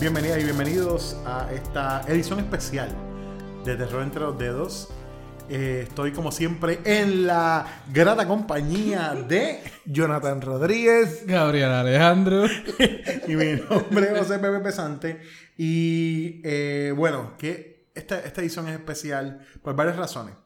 Bienvenidas y bienvenidos a esta edición especial de Terror entre los dedos. Eh, estoy como siempre en la grata compañía de Jonathan Rodríguez. Gabriel Alejandro. y mi nombre es José Pepe Pesante. Y eh, bueno, que esta, esta edición es especial por varias razones.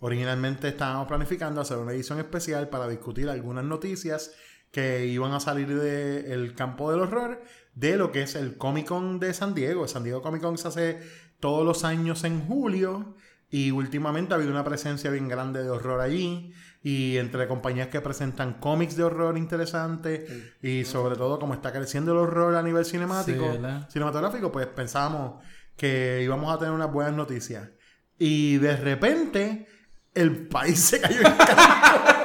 Originalmente estábamos planificando hacer una edición especial para discutir algunas noticias que iban a salir del campo del horror de lo que es el Comic Con de San Diego. El San Diego Comic Con se hace todos los años en julio y últimamente ha habido una presencia bien grande de horror allí y entre compañías que presentan cómics de horror interesantes y sobre todo como está creciendo el horror a nivel cinemático, cinematográfico, pues pensábamos que íbamos a tener unas buenas noticias. Y de repente el país se cayó en canto.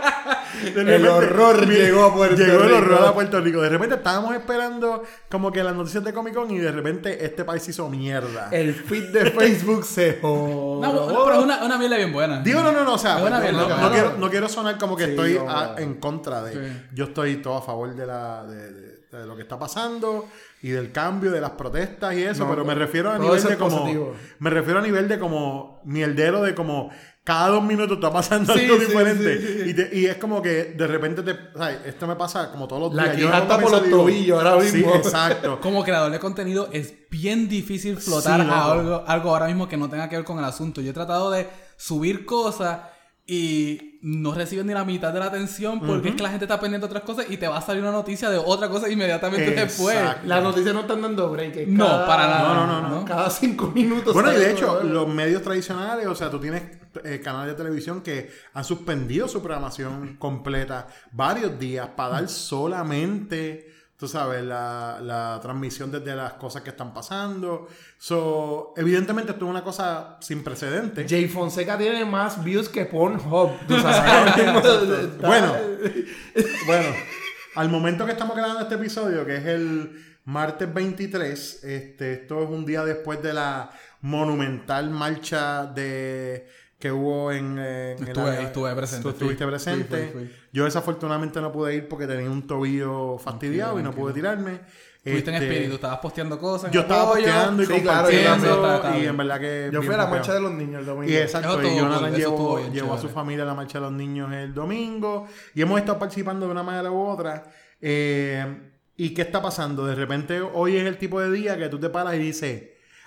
El horror llegó a Puerto Llegó el Rico. horror a Puerto Rico. De repente estábamos esperando como que las noticias de Comic Con y de repente este país hizo mierda. El feed de Facebook se jodió. No, pero es una, una mierda bien buena. Digo, no, no, no, o sea, no, quiero, no quiero sonar como que Sí, estoy a- en contra de. Sí. Yo estoy todo a favor de, la, de, de- de lo que está pasando y del cambio, de las protestas y eso, No, pero me refiero a nivel de como. positivo. Me refiero a nivel de como mierdero de como. Cada dos minutos está pasando Sí, algo sí, diferente. sí. Y, te- y es como que de repente te. o sea, esto me pasa como todos los La días. Está algún por los tobillos ahora mismo. Sí, exacto. Como creador de contenido es bien difícil flotar a algo, algo ahora mismo que no tenga que ver con el asunto. Yo he tratado de subir cosas y no reciben ni la mitad de la atención porque es que la gente está pendiente de otras cosas y te va a salir una noticia de otra cosa inmediatamente después. Las noticias no están dando break. es No, cada- para nada. No, no, no, no. Cada cinco minutos. Bueno, y de hecho, los medios tradicionales, o sea, tú tienes eh, canales de televisión que han suspendido su programación completa varios días para dar solamente, tú sabes, la, la transmisión desde las cosas que están pasando. So, evidentemente, esto es una cosa sin precedentes. Jay Fonseca tiene más views que Pornhub. Tú sabes, Bueno, bueno, al momento que estamos grabando este episodio, que es el martes 23, este, esto es un día después de la monumental marcha de que hubo en, eh, en Estuve ahí, estuve presente, Tú estuviste presente. fui, fui, fui. Yo desafortunadamente no pude ir porque tenía un tobillo fastidiado y no pude tirarme. Estuviste en Este, espíritu, estabas posteando cosas. Yo estaba apoyo. posteando y Sí, claro, yo compartiendo. Está- está y en verdad que Yo fui a la marcha de los niños el domingo. Y exacto, y Jonathan llevó, bien llevó a su familia a la marcha de los niños el domingo y hemos estado participando de una manera u otra. Eh, ¿Y qué está pasando? De repente hoy es el tipo de día que tú te paras y dices,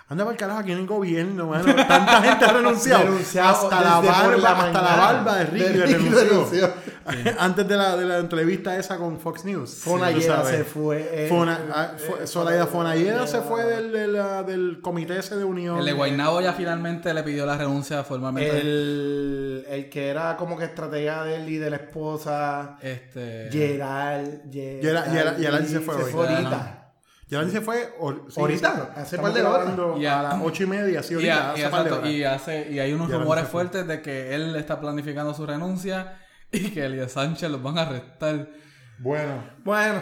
anda para el carajo aquí en el gobierno, mano. Tanta gente ha renunciado. Renunciado hasta la barba, la hasta la barba de Ricky, De le Ricky renunció. renunció. Antes de la, de la entrevista esa con Fox News. Fonalleda se fue. eh, eh, ah, eh, fue- eh, Fonalleda eh, se fue del, de la- del comité ese de unión. El de Guaynabo ya finalmente le pidió la renuncia formalmente. El, el que era como que estratega de él y de la esposa. Este. Gerald. Gerald- Gerald- Gerald se fue hoy. ahorita. Ya se fue. or- sí, Ahorita, hace par de horas. a- las ocho y media, sí, Y, ahorita. a- hace y par de exacto, horas. y hace y hay unos rumores fuertes de que él está planificando su renuncia y que Elías Sánchez los van a arrestar. Bueno, Bueno,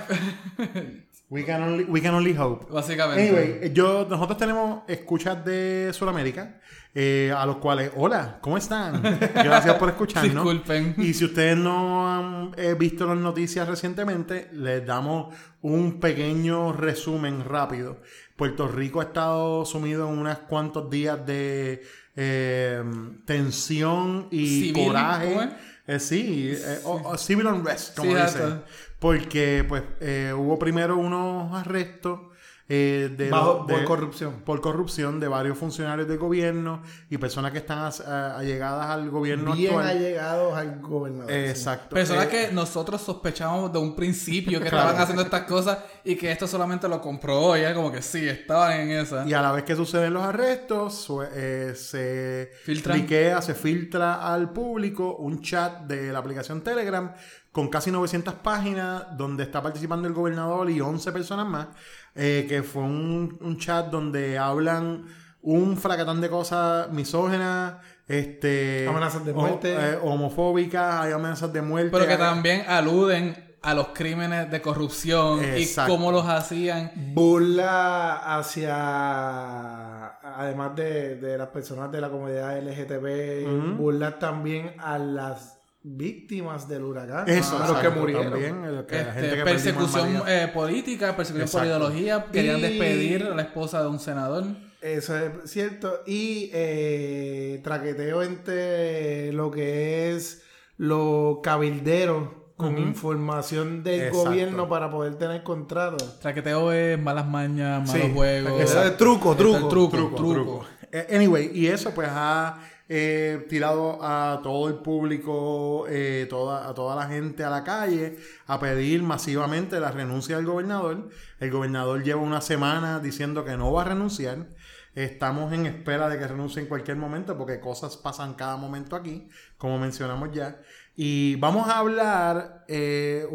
we can only, we can only hope. Básicamente. Anyway, yo, nosotros tenemos escuchas de Sudamérica, eh, a los cuales, hola, ¿cómo están? Gracias por escucharnos. Disculpen. Y si ustedes no han eh, visto las noticias recientemente, les damos un pequeño resumen rápido. Puerto Rico ha estado sumido en unos cuantos días de eh, tensión y Civil, coraje. Eh, sí, eh, o- o civil unrest, como Sí, dicen. Porque pues eh, hubo primero unos arrestos eh, de, bajo, de- por corrupción. por corrupción de varios funcionarios del gobierno y personas que están as- a- allegadas al gobierno Bien actual. allegados al gobernador. sí. Exacto. Personas Eh, que nosotros sospechábamos de un principio que Claro. estaban haciendo estas cosas y que esto solamente lo comprobó. Ya como que sí, estaban en esa. Y a la vez que suceden los arrestos, su- eh, se Filtran. liquea, se filtra al público un chat de la aplicación Telegram con casi 900 páginas donde está participando el gobernador y 11 personas más, eh, que fue un, un chat donde hablan un fracatán de cosas misógenas, este, Amenazas de muerte. eh, homofóbicas, hay amenazas de muerte. Pero que hay- también aluden a los crímenes de corrupción Exacto. y cómo los hacían. burla hacia además de, de las personas de la comunidad LGTB burla también a las víctimas del huracán. Eso, a los que murieron. También, eh, que Este, que persecución eh, política, persecución por ideología. Querían Y- despedir a la esposa de un senador. Eso es cierto. Y eh, traqueteo entre lo que es los cabilderos con información del Exacto. gobierno para poder tener contratos. Traqueteo es malas mañas, malos Sí, juegos. traqueteo es truco, truco. truco, truco, truco. truco. Anyway, y eso pues ha eh, tirado a todo el público, eh, toda, a toda la gente a la calle a pedir masivamente la renuncia del gobernador. El gobernador lleva una semana diciendo que no va a renunciar. Estamos en espera de que renuncie en cualquier momento porque cosas pasan cada momento aquí, como mencionamos ya. Y vamos a hablar, eh,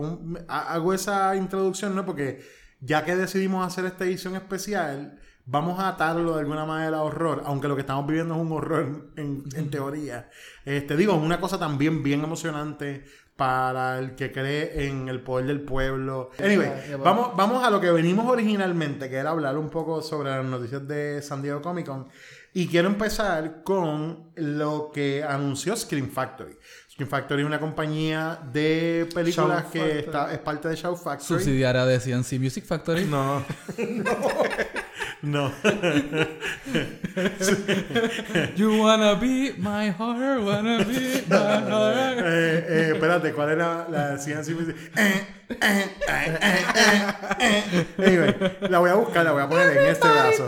hago esa introducción, ¿no? Porque ya que decidimos hacer esta edición especial, vamos a atarlo de alguna manera a horror, aunque lo que estamos viviendo es un horror en, en teoría. Este, digo, es una cosa también bien emocionante para el que cree en el poder del pueblo. Anyway, vamos, vamos a lo que venimos originalmente, que era hablar un poco sobre las noticias de San Diego Comic Con. Y quiero empezar con lo que anunció Scream Factory. Scream Factory es una compañía de películas Shout que está, es parte de Shout Factory. Subsidiaria de CNC Music Factory. No. No. You wanna be my heart, wanna be my heart. Eh, eh, espérate, ¿cuál era la? Eh, eh, eh, eh, eh, eh. Anyway, la voy a buscar, la voy a poner en este brazo.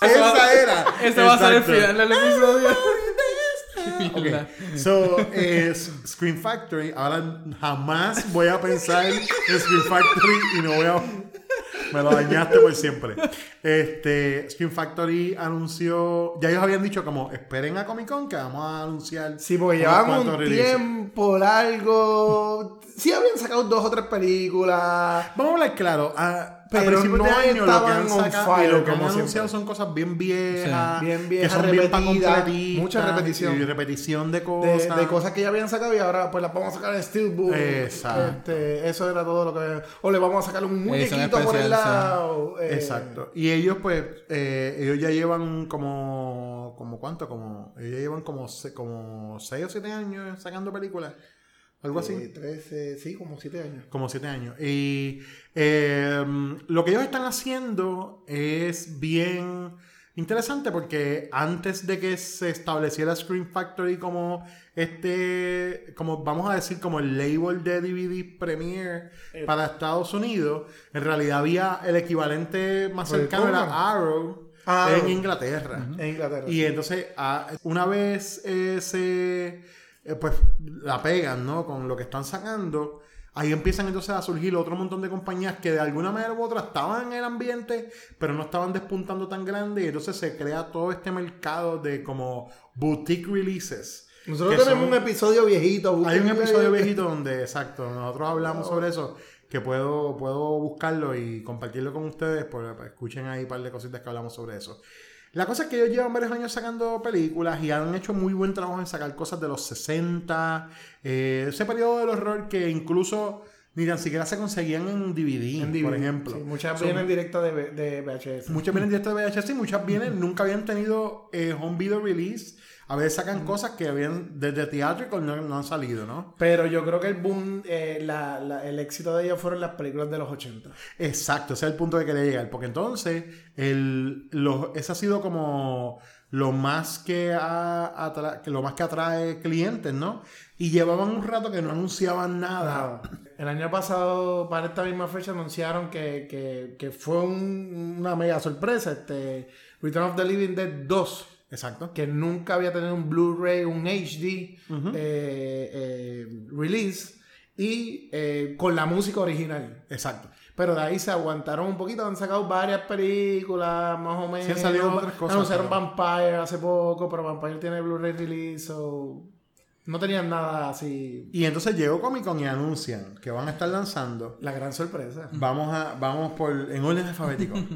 Esa era. Ese va a ser el final del episodio. Ok, Mierda. so, eh, Screen Factory, ahora jamás voy a pensar en Screen Factory y no voy a... Me lo dañaste por siempre. Este, Screen Factory anunció... Ya ellos habían dicho como, esperen a Comic Con que vamos a anunciar... Sí, porque cuantos un releases". tiempo largo. Sí habían sacado dos o tres películas. Vamos a hablar claro. A, Pero no de año lo que han on sacado y fire lo que han como anunciado siempre. son cosas bien viejas, Sí, bien que viejas, son bien pa' repetidas, completistas, mucha repetición. y repetición de cosas. de cosas que ya habían sacado y ahora pues las vamos a sacar en Steelbook. Exacto. Este, eso era todo lo que... O le vamos a sacar un muñequito por el lado. eh, Exacto. Y ellos, pues, eh, ellos ya llevan como, como cuánto, como, ellos ya llevan como, como 6 o 7 años sacando películas. Algo así. eh, 13, sí, como 7 años. Como 7 años. Y eh, lo que ellos están haciendo es bien interesante porque antes de que se estableciera Screen Factory como este, como vamos a decir, como el label de DVD Premiere Eh. para Estados Unidos, en realidad había el equivalente más cercano era Arrow. en Inglaterra. En Inglaterra. Y entonces, ah, una vez eh, se, eh, pues, la pegan, ¿no? Con lo que están sacando, ahí empiezan entonces a surgir otro montón de compañías que de alguna manera u otra estaban en el ambiente, pero no estaban despuntando tan grande, y entonces se crea todo este mercado de como boutique releases. Nosotros tenemos son- un episodio viejito. Hay un episodio viejito donde, exacto, nosotros hablamos sobre eso, que puedo, puedo buscarlo y compartirlo con ustedes, pues, pues, escuchen ahí un par de cositas que hablamos sobre eso. La cosa es que ellos llevan varios años sacando películas y han hecho muy buen trabajo en sacar cosas de los 60, eh, ese periodo del horror que incluso ni tan siquiera se conseguían en DVD, en DVD, por ejemplo. sí, muchas Son- vienen directas de, de VHS. Muchas vienen directo de VHS y muchas vienen, nunca habían tenido eh, home video release. A veces sacan cosas que habían desde Theatrical no, no han salido, ¿no? Pero yo creo que el boom, eh, la- la- el éxito de ellos fueron las películas de los 80. Exacto, ese es el punto que quería llegar. Porque entonces, el, lo- ese ha sido como lo más que, ha atra- lo más que atrae clientes, ¿no? Y llevaban un rato que no anunciaban nada. El año pasado, para esta misma fecha, anunciaron que, que, que fue un- una mega sorpresa. Este, Return of the Living Dead 2. Exacto. que nunca había tenido un Blu-ray, un HD eh, eh, release y eh, con la música original. Exacto. Pero de ahí se aguantaron un poquito, han sacado varias películas, más o menos. han salido otras cosas, Anunciaron pero- Vampire hace poco, pero Vampire tiene Blu-ray release, so no tenían nada así. Y entonces llegó Comic Con y anuncian que van a estar lanzando. La gran sorpresa. Vamos a, vamos por, en orden alfabético.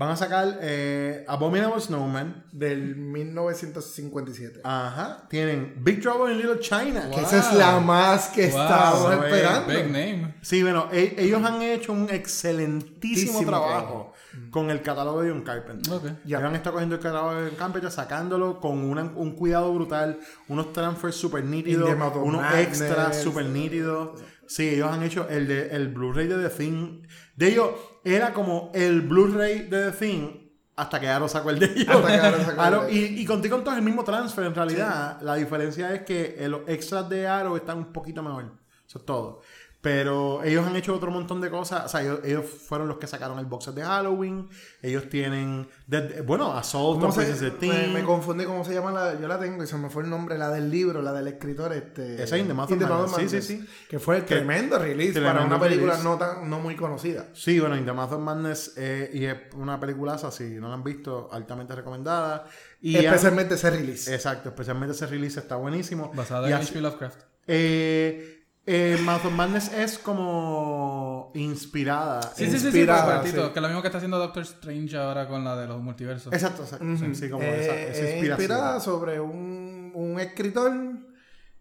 Van a sacar eh, Abominable Snowman. Del 1957. Ajá. Tienen Big Trouble in Little China. Wow. Que esa es la más que Wow, estábamos esperando. Big name. Sí, bueno, e- ellos han hecho un excelentísimo Tísimo trabajo con el catálogo de John Carpenter. Ok. Ya. Han estado cogiendo el catálogo de John Carpenter, sacándolo con una- un cuidado brutal, unos transfers super nítidos, unos Madness. extras super nítidos. Sí, ellos han hecho el de el Blu-ray de The Thing. De ellos, era como el Blu-ray de The Thing hasta que Aro sacó el de ellos. Hasta que Aro sacó el Aro- de y, y contigo con todo es el mismo transfer en realidad. La diferencia es que los extras de Aro están un poquito mejor. Eso es todo. Pero ellos han hecho otro montón de cosas. O sea, ellos, ellos fueron los que sacaron el box set de Halloween. Ellos tienen. de- bueno, Assault ¿Cómo on se- me, me confundí cómo se llama la. Yo la tengo y se me fue el nombre, la del libro, la del escritor. Este, Esa es In the Mouth In of the Mouth of Madness. Sí, Madness, sí, sí. Que fue tremendo release para tremendo una película release. no tan no muy conocida. Sí, bueno, In the Mouth of Madness eh, y es una peliculaza, si no la han visto, altamente recomendada. Y Especialmente ese release. Exacto, especialmente ese release está buenísimo. Basada Y en H.P. Lovecraft. Eh, eh, Mouth of Madness es como inspirada. Sí, sí, sí, sí, Inspirada, por cortito, sí. Que es lo mismo que está haciendo Doctor Strange ahora con la de los multiversos. Exacto, exacto. Sí, sí, como Eh, esa, esa es inspiración. inspirada sobre un, un escritor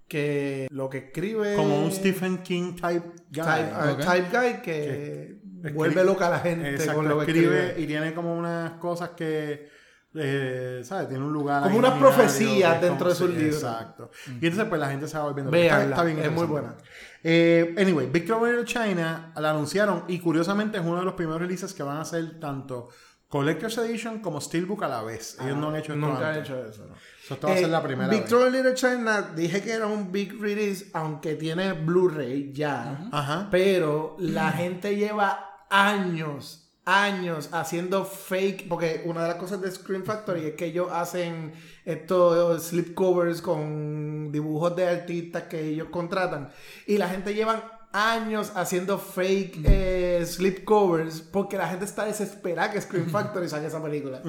que lo que escribe. Como un Stephen King type guy. type, uh, type guy que vuelve loca a la gente Exacto, con lo que escribe, escribe. y tiene como unas cosas que, eh, ¿sabes? Tiene un lugar. Como unas profecías dentro de sus libros. Exacto. Y entonces, pues la gente se va volviendo. Está, está bien es muy buena. Eh, anyway, Big Trouble in Little China la anunciaron y curiosamente es uno de los primeros releases que van a hacer tanto Collector's Edition como Steelbook a la vez. Ellos no han hecho esto Nunca han hecho eso, ¿no? So, esto va a ser Eh, la primera Big. Trouble Little China, dije que era un big release, aunque tiene Blu-ray ya. Ajá. Pero la gente lleva años, años haciendo fake. Porque una de las cosas de Screen Factory es que ellos hacen estos slipcovers con dibujos de artistas que ellos contratan. Y la gente lleva años haciendo fake eh, slipcovers porque la gente está desesperada que Screen Factory saque esa película.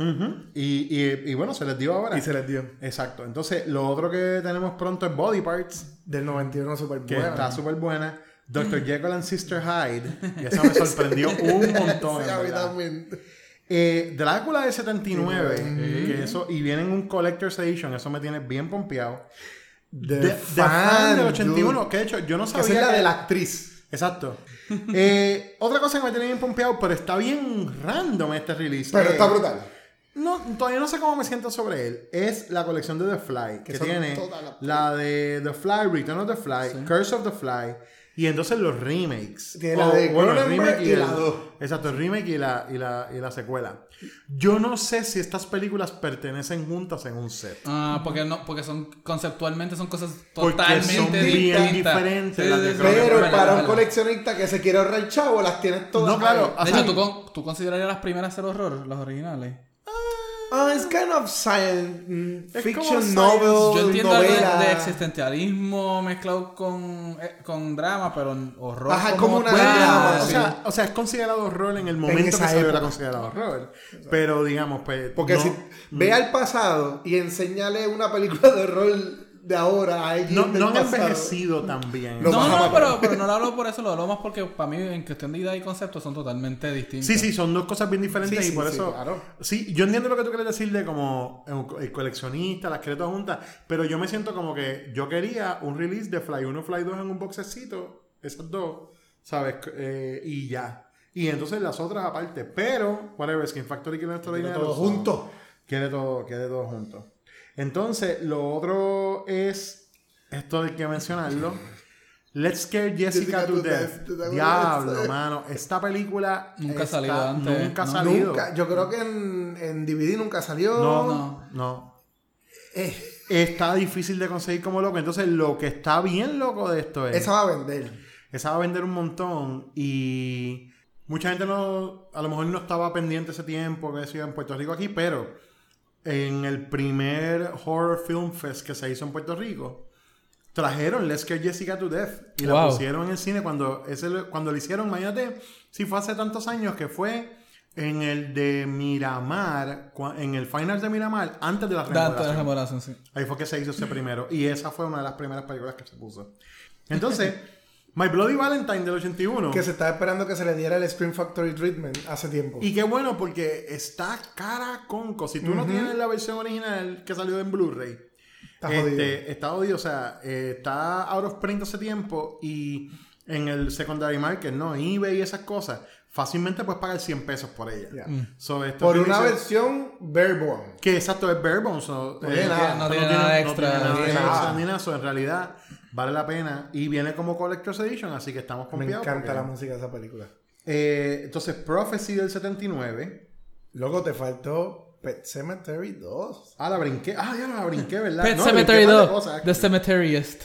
Y, y- y bueno, se les dio ahora. Y se les dio. Exacto. Entonces, lo otro que tenemos pronto es Body Parts. Del 91 super que buena. está súper buena. Dr. Jekyll and Sister Hyde. Y eso me sorprendió un montón. Sí, en. Eh, Drácula de 79. Sí. Que eso, y viene en un Collector's Edition. Eso me tiene bien pompeado. The De, de fan del 81. dude. Que de hecho, yo no sabía. esa es la de la actriz. Exacto. Eh, otra cosa que me tiene bien pompeado, pero está bien random este release. Pero Eh, está brutal. No, todavía no sé cómo me siento sobre él. Es la colección de The Fly, que, tiene la de The Fly, Return of the Fly, Curse of the Fly, y entonces los remakes. Tiene la de el Cronenberg y el- la. Exacto, el remake y la, y, la, y la secuela. Yo no sé si estas películas pertenecen juntas en un set. Ah, porque no, porque son conceptualmente son cosas totalmente son bien diferentes las de sí. Pero verdad, para un verdad. coleccionista que se quiere ahorrar chavo, las tienes todas. No, claro. De hecho, ¿tú, con- ¿tú considerarías las primeras ser horror, las originales? Ah, es kind of science mm, Es fiction science. novel, Yo entiendo algo de, novela. de existencialismo mezclado con, eh, con drama, pero horror. Ajá, como una drama, o, sea, o sea, es considerado horror en el momento que esa se hubiera considerado horror. Pero digamos, pues. Porque no- si ve al pasado y enseñale una película de horror de ahora a alguien No, del no han pasado. envejecido. Lo No, no, pero, pero no lo hablo por eso, lo hablo más porque para mí en cuestión de idea y concepto son totalmente distintos. Sí, sí, son dos cosas bien diferentes Sí, y sí, por sí, eso. claro. Sí, yo entiendo lo que tú quieres decir de como el el coleccionista, las quiero todas juntas, pero yo me siento como que yo quería un release de Fly 1, Fly 2 en un boxecito, esas dos, ¿sabes? Eh, y ya. Y entonces las otras aparte, pero, whatever, Skin Factory quiere nuestro Quiere dinero. todo junto. Quiere todo, quiere todo junto. Entonces, lo otro es, esto hay que mencionarlo. Let's Scare Jessica, Jessica to Death. Diablo, mano. Esta película Nunca ha salido antes, Nunca ha ¿no? salido. Nunca, yo creo que en, en DVD nunca salió. No, No. no. Eh, Está difícil de conseguir como loco. Entonces, lo que está bien loco de esto es. esa va a vender. Esa va a vender un montón y mucha gente no, a lo mejor no estaba pendiente ese tiempo que decía en Puerto Rico aquí, pero en el primer Horror Film Fest que se hizo en Puerto Rico, trajeron Let's Scare Jessica to Death y la pusieron en el cine cuando, ese, cuando lo hicieron, imagínate, si fue hace tantos años que fue en el de Miramar, en el final de Miramar, antes de la remodelación, sí. Ahí fue que se hizo ese primero. Y esa fue una de las primeras películas que se puso. Entonces, My Bloody Valentine del 81. Que se estaba esperando que se le diera el Scream Factory Treatment hace tiempo. Y qué bueno porque está cara conco. Si tú no tienes la versión original que salió en Blu-ray, Está jodido. este, está jodido. O sea, eh, está out of print hace tiempo y en el secondary market, ¿no? eBay y esas cosas, fácilmente puedes pagar 100 pesos por ella. Ya. So, esto Por una dice- versión Barebone. Que exacto, es bare bones. No, tiene nada, no tiene nada extra, No tiene nada extra ni nada. So, en realidad, vale la pena. Y viene como Collector's Edition, así que estamos Me confiados. encanta porque- la música de esa película. Eh, entonces, Prophecy del 79. Luego te faltó Pet Cemetery 2. Ah, la brinqué. Ah, ya no la brinqué, ¿verdad? Pet No, Cemetery brinqué par de 2, cosas aquí. The Cemeteryist.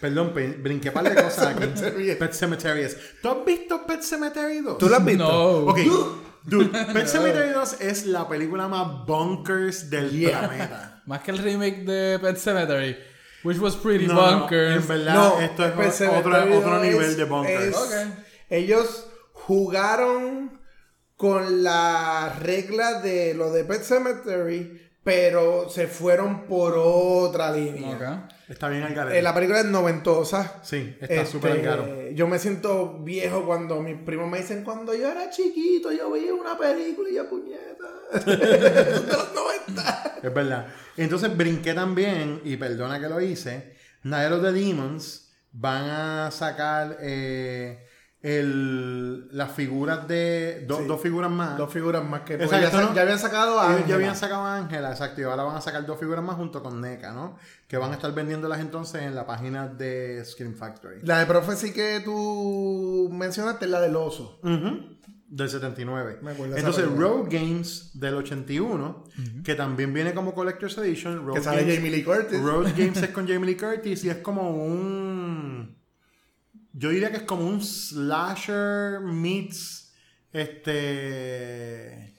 Perdón, pe- brinqué par de cosas aquí. Cemetery. Pet Cemetery. ¿Tú has visto Pet Cemetery 2? ¿Tú la has visto? No. Ok. Dude, Pet Cemetery 2 es la película más bonkers del Yeah. planeta. Más que el remake de Pet Cemetery, which was pretty No, no, bonkers. en verdad, No, esto es Pet otro, Sematary otro 2 nivel es- de bonkers. es- Ok. Ellos jugaron con la regla de lo de Pet Cemetery, pero se fueron por otra línea. Está bien al garete. Eh, la película es noventosa. Sí, está Este, súper caro. Yo me siento viejo cuando mis primos me dicen cuando yo era chiquito, yo veía una película y yo puñeta. de los 90. Es verdad. Entonces brinqué también, y perdona que lo hice, of the Demons van a sacar eh, el, las figuras de... do- Sí. Dos figuras más. Dos figuras más que Exacto, ya, ¿no? ya habían sacado a Ellos ya Ángela. habían sacado a Ángela, exacto, y ahora van a sacar dos figuras más junto con NECA, ¿no? Que van a estar vendiéndolas entonces en la página de Scream Factory. La de Prophecy que tú mencionaste es la del oso. Del 79. Me acuerdo Entonces. Road Games del 81, que también viene como Collector's Edition. Road Que sale Games, Jamie Lee Curtis. Road Games es con Jamie Lee Curtis y es como un. Yo diría que es como un slasher meets. Este.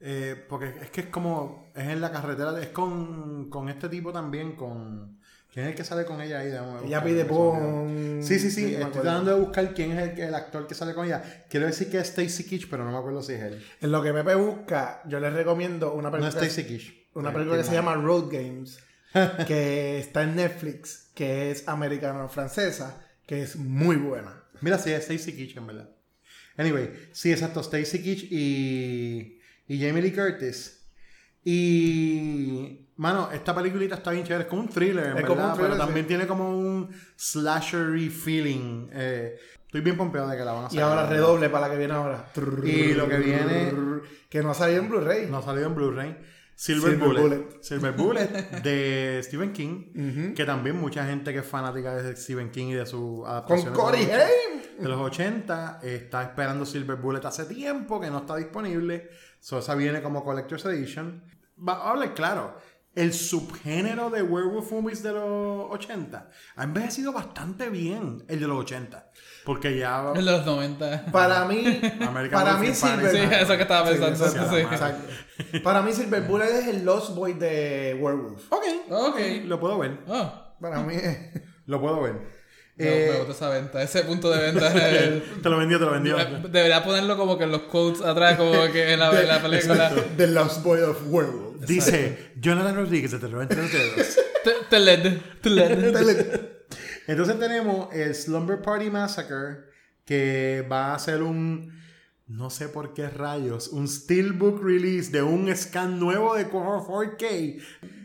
eh, porque es que es como. Es en la carretera. Es con, con este tipo también. Con. ¿Quién es el que sale con ella ahí? Déjame Ella pide pon. Sí, sí, sí. no Estoy tratando de buscar quién es el, el actor que sale con ella. Quiero decir que es Stacy Kitsch, pero no me acuerdo si es él. En lo que Pepe busca, yo les recomiendo una No película, es Stacy Kitsch. una Eh, película que se llama Road Games, que está en Netflix, que es americano-francesa, que es muy buena. Mira, sí, es Stacy Kitsch, en verdad. Anyway, sí, exacto. Stacy Kitsch y, y Jamie Lee Curtis. Y. Mano, esta peliculita está bien chévere. Es como un thriller, en Es como verdad. un thriller, pero también tiene como un slashery feeling. Eh, estoy bien pompeado de que la van a Y sacar. ahora redoble para la que viene ahora. Y lo que viene- Que no ha salido en Blu-ray. No ha salido en Blu-ray. Silver, Silver Bullet. Bullet. Silver Bullet de Stephen King. Que también mucha gente que es fanática de Stephen King y de su adaptación. Con Corey Haim. de los 80 está esperando Silver Bullet hace tiempo que no está disponible. So, esa viene como Collector's Edition. Va a hablar claro. El subgénero de werewolf movies de los 80 ha envejecido bastante bien el de los 80. Porque ya. El de los 90. Para mí, para mí Silver... Sí, eso que estaba Sí, pensando. sí. exacto. Para mí Silver Bullet es el Lost Boy de Werewolf. Ok. Ok. Lo puedo ver. Oh, Para mí. Lo puedo ver. Eh, me gusta esa venta. Ese punto de venta el- te lo vendió, te lo vendió. Debería ponerlo como que en los quotes atrás, como que en la, en la película. The Lost Boy of Werewolf. Dice Jonathan Rodríguez de Te lo entre los dedos. Te- Teled. Teled. Entonces tenemos el Slumber Party Massacre, que va a ser un, no sé por qué rayos, un Steelbook release de un scan nuevo de 4K.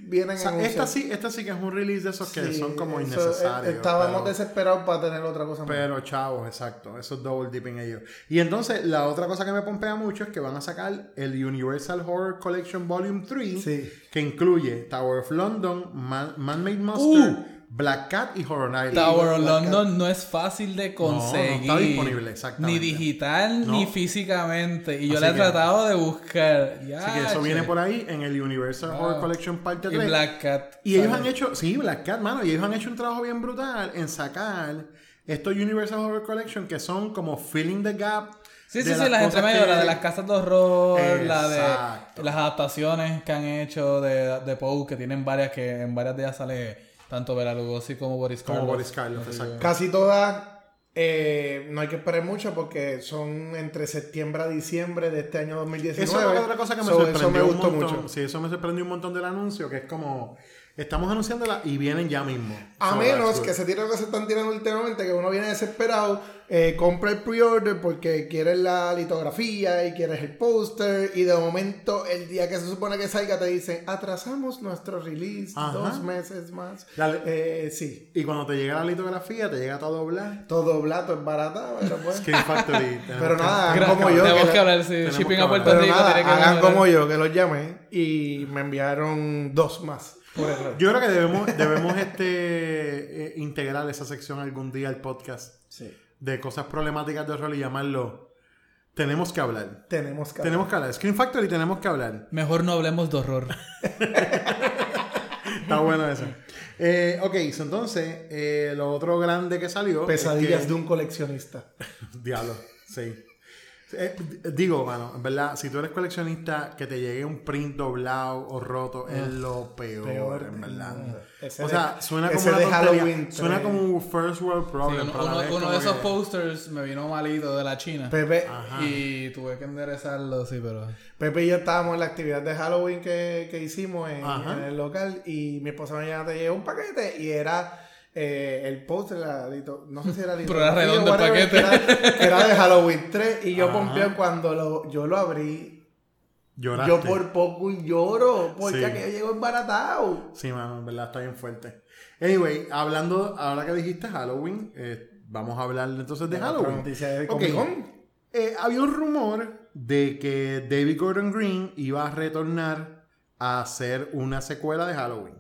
Vienen O sea, en un esta sí, esta sí que es un release de esos que son como eso, innecesarios. eh, Estábamos pero- desesperados para tener otra cosa más. pero chavos, exacto, eso es double dipping ellos. Y entonces la otra cosa que me pompea mucho es que van a sacar el Universal Horror Collection Volume 3, Sí. que incluye Tower of London, Man- Man-Made Monster, Uh. Black Cat y Horror Night. Tower of London no es fácil de no conseguir. está disponible, exactamente. Ni digital No. ni físicamente. Y yo le he tratado de buscar. Ya, Así que eso che. viene por ahí en el Universal Wow. Horror Collection Parte Y 3. Black Cat. Y ellos han hecho, sí, Black Cat, mano, y ellos han hecho un trabajo bien brutal en sacar estos Universal Horror Collection que son como filling the gap. Sí, sí, sí, las que- la de las casas de horror, la de las adaptaciones que han hecho de, de Poe, que tienen varias, que en varias de ellas sale tanto Bela Lugosi como Boris Como. Boris exacto. Casi todas eh, no hay que esperar mucho porque son entre septiembre a diciembre de este año 2019. Eso es otra cosa que me So, sorprendió Eso me un gustó montón. mucho. Sí, eso me sorprendió un montón del anuncio, que es como Estamos anunciándola y vienen ya mismo. A So, menos que se tire lo que se están tirando últimamente, que uno viene desesperado, eh, compra el pre-order porque quieres la litografía y quieres el póster, y de momento, el día que se supone que salga, te dicen, atrasamos nuestro release Ajá. dos meses más. Dale. Eh, sí, Y cuando te llega la litografía, te llega todo blanco. todo blato es barato, pero pues. Factory. Pero nada, Gra- como yo, Tenemos que- que hablar, sí. Shipping a Puerto Rico hagan como yo, que los llamé y me enviaron dos más. Por error. Yo creo que debemos, debemos este, eh, integrar esa sección algún día al podcast Sí. de cosas problemáticas de rol y llamarlo Tenemos que hablar. Tenemos que Tenemos que hablar. Screen Factory tenemos que hablar. Mejor no hablemos de horror. Está bueno eso. Eh, ok, so entonces, eh, lo otro grande que salió. es Pesadillas que- de un coleccionista. Diablo, sí. Eh, digo, mano, en verdad, si tú eres coleccionista, que te llegue un print doblado o roto es lo peor, Peor en verdad. Ese o sea, suena como una tontería. Suena como un first world Sí, problem. uno de esos que- posters me vino malito de la China. Pepe, Ajá. Y tuve que enderezarlo, sí, pero. Pepe y yo estábamos en la actividad de Halloween que, que hicimos en, el local y mi esposa me llama, te llevó un paquete y era eh, el póster, la lito- no sé si era Pero era redondo el paquete. que Era, de Halloween 3 y yo Ajá. pompeé cuando lo, yo lo abrí. Lloraste. Yo por poco lloro porque Sí. aquello llegó embaratado. Sí, mano, en verdad está bien fuerte. Anyway, hablando, ahora que dijiste Halloween, eh, vamos a hablar entonces de Halloween. noticia de Ok. Comic Con. Eh, había un rumor de que David Gordon Green iba a retornar a hacer una secuela de Halloween.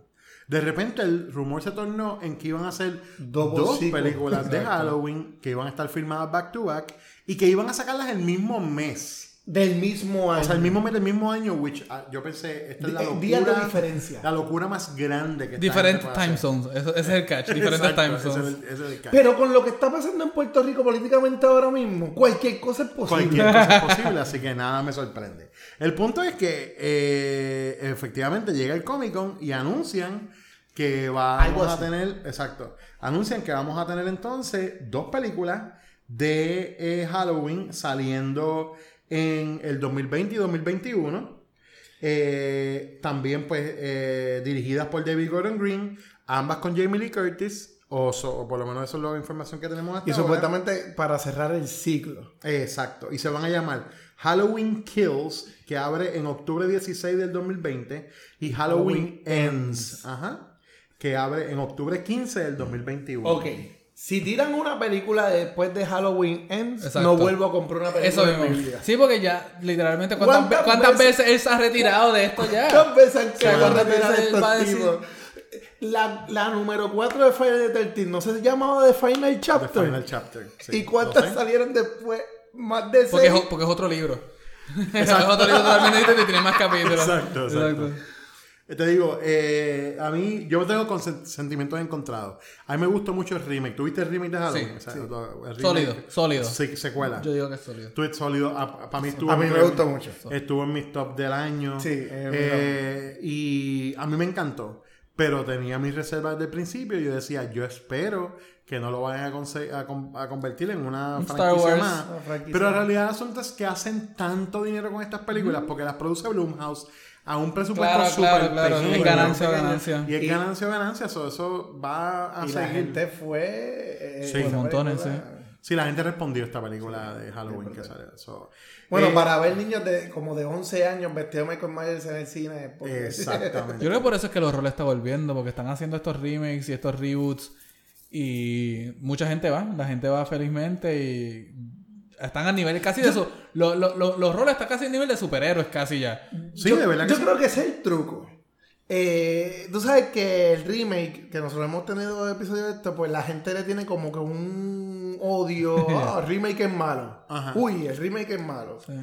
De repente el rumor se tornó en que iban a hacer Double dos sequel. películas de. Halloween que iban a estar filmadas back to back y que iban a sacarlas el mismo mes. Del mismo año. O sea, el mismo mes del mismo año, which ah, yo pensé, esta es la locura. días de diferencia. La locura más grande que Diferentes puede time zones. Eso- ese es el catch. Diferentes Exacto, time ese es zones. el- ese es el catch. Pero con lo que está pasando en Puerto Rico políticamente ahora mismo, cualquier cosa es posible. Cualquier cosa es posible, así que nada me sorprende. El punto es que eh, efectivamente llega el Comic Con y anuncian que vamos a tener, exacto, anuncian que vamos a tener entonces dos películas de eh, Halloween saliendo en el 2020 y 2021. Eh, también pues eh, dirigidas por David Gordon Green, ambas con Jamie Lee Curtis, o, so- o por lo menos eso es la información que tenemos hasta Y ahora. supuestamente para cerrar el ciclo. Exacto. Y se van a llamar Halloween Kills, que abre en octubre 16 del 2020, y Halloween, Halloween Ends, ajá, que abre en octubre 15 del 2021. Ok. Si tiran una película después de Halloween Ends, Exacto. no vuelvo a comprar una película Eso en mi vida. Sí, porque ya, literalmente, ¿cuántas, ¿Cuántas ve- cuántas veces- veces él se ha retirado de esto ya? ¿Cuántas veces querido ¿cuántas retirar veces estos decir? La, la número 4 de Final 13 no se llamaba The Final The Chapter. Final Chapter. sí. ¿Y cuántas No sé. salieron después? Más de Porque es, 6. o- porque es otro libro. es otro libro totalmente distinto y tiene más capítulos. Exacto, exacto. Eh, Te digo, eh, a mí, yo tengo con sen- sentimientos encontrados. A mí me gustó mucho el remake. ¿Tuviste el remake de Halloween? Sí, O sea, sí. el remake- Sólido, sólido. Sí, secuela. Yo digo que es sólido. Tú es sólido. Para mí estuvo A mí en- me gustó mucho. Estuvo en mis top del año. Sí, eh, Eh, y a mí me encantó. Pero tenía mis reservas desde el principio. Y yo decía, yo espero que no lo vayan a, conse- a con- a convertir en una Un franquicia Star Wars. más. Franquicia Pero en realidad el asunto es que hacen tanto dinero con estas películas porque las produce Blumhouse a un presupuesto Claro, súper claro, claro. pequeño, Es ganancia, pequeño. ganancia. Y es Y- ganancia o ganancia. Eso, eso va a Y seguir. la gente fue. eh, Sí. Por montones, película- Sí, la gente respondió a esta película de Halloween que sale. So, Bueno, eh, para ver niños de como de 11 años vestidos de Michael Myers en el cine. porque- Exactamente. Yo creo que por eso es que los roles está volviendo, porque están haciendo estos remakes y estos reboots y mucha gente va, la gente va felizmente y están a nivel casi de eso. Lo- lo- lo- los roles están casi a nivel de superhéroes casi ya. Sí, yo, de verdad que Yo sí. creo que ese es el truco. Eh, tú sabes que el remake, que nosotros hemos tenido episodios de esto, pues la gente le tiene como que un odio. Ah, el remake es malo. Ajá. Uy, el remake es malo. Sí.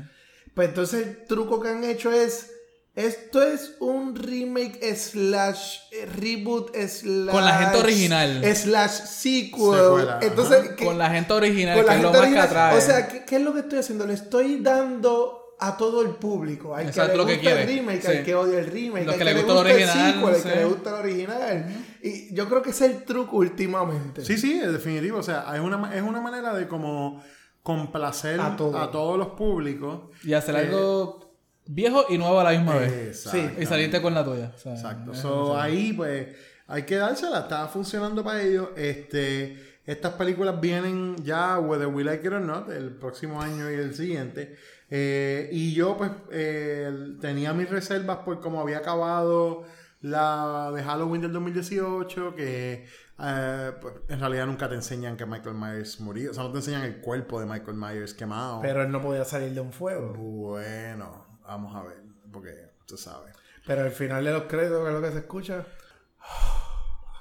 Pues entonces el truco que han hecho es. Esto es un remake slash eh, reboot slash. Con la gente original. Slash sequel. Secuela, entonces, ajá. ¿qué- Con la gente original, con que la es lo gente más que original. atrae. O sea, ¿qué, qué es lo que estoy haciendo? Le estoy dando a todo el público. Al Exacto, que le que gusta el remake, Sí. al que odia el remake, Los al que que, le gusta el original, sequel, al sí. que le gusta el original. Y yo creo que ese es el truco últimamente. Sí, sí, es definitivo. O sea, es una, es una manera de como complacer A a, todo. todos los públicos. y hacer Eh, algo viejo y nuevo a la misma vez. Exactamente. Y saliste con la tuya. o sea, Exacto. es- So, ahí, pues, hay que dársela. Está funcionando para ellos. Este, estas películas vienen ya, whether we like it or not, el próximo año y el siguiente. Eh, y yo, pues, eh, tenía mis reservas por cómo había acabado la de Halloween del 2018, que eh, pues, en realidad nunca te enseñan que Michael Myers murió. O sea, no te enseñan el cuerpo de Michael Myers quemado. Pero él no podía salir de un fuego. Bueno, vamos a ver, porque tú sabes. Pero al final de los créditos, que es lo que se escucha.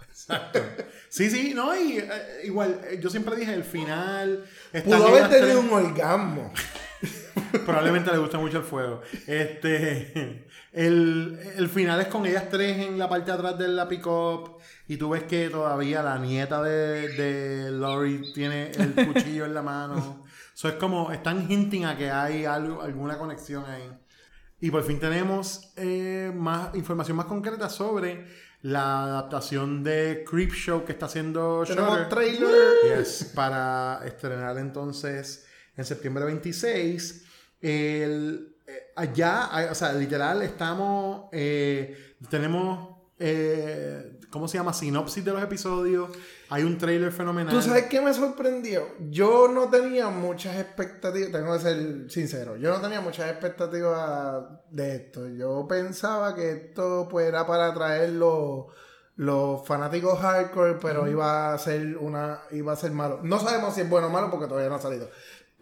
Exacto. Sí, sí, no, y eh, igual, yo siempre dije el final. Pudo haber tenido tres- un orgasmo. Probablemente le gusta mucho el fuego. Este. El, el final es con ellas tres en la parte de atrás de la pick-up. Y tú ves que todavía la nieta de, de Laurie tiene el cuchillo en la mano. Eso es como. Están hinting a que hay algo, alguna conexión ahí. Y por fin tenemos eh, más información más concreta sobre la adaptación de Creep Show que está haciendo Tenemos trailer. Yes, para estrenar entonces en septiembre 26. El, eh, allá, o sea, literal, estamos. eh, tenemos. eh, ¿Cómo se llama? Sinopsis de los episodios. Hay un trailer fenomenal. ¿Tú sabes qué me sorprendió? Yo no tenía muchas expectativas, tengo que ser sincero, yo no tenía muchas expectativas de esto. Yo pensaba que esto pues era para atraer los, los fanáticos hardcore, pero iba a ser una iba a ser malo. No sabemos si es bueno o malo porque todavía no ha salido.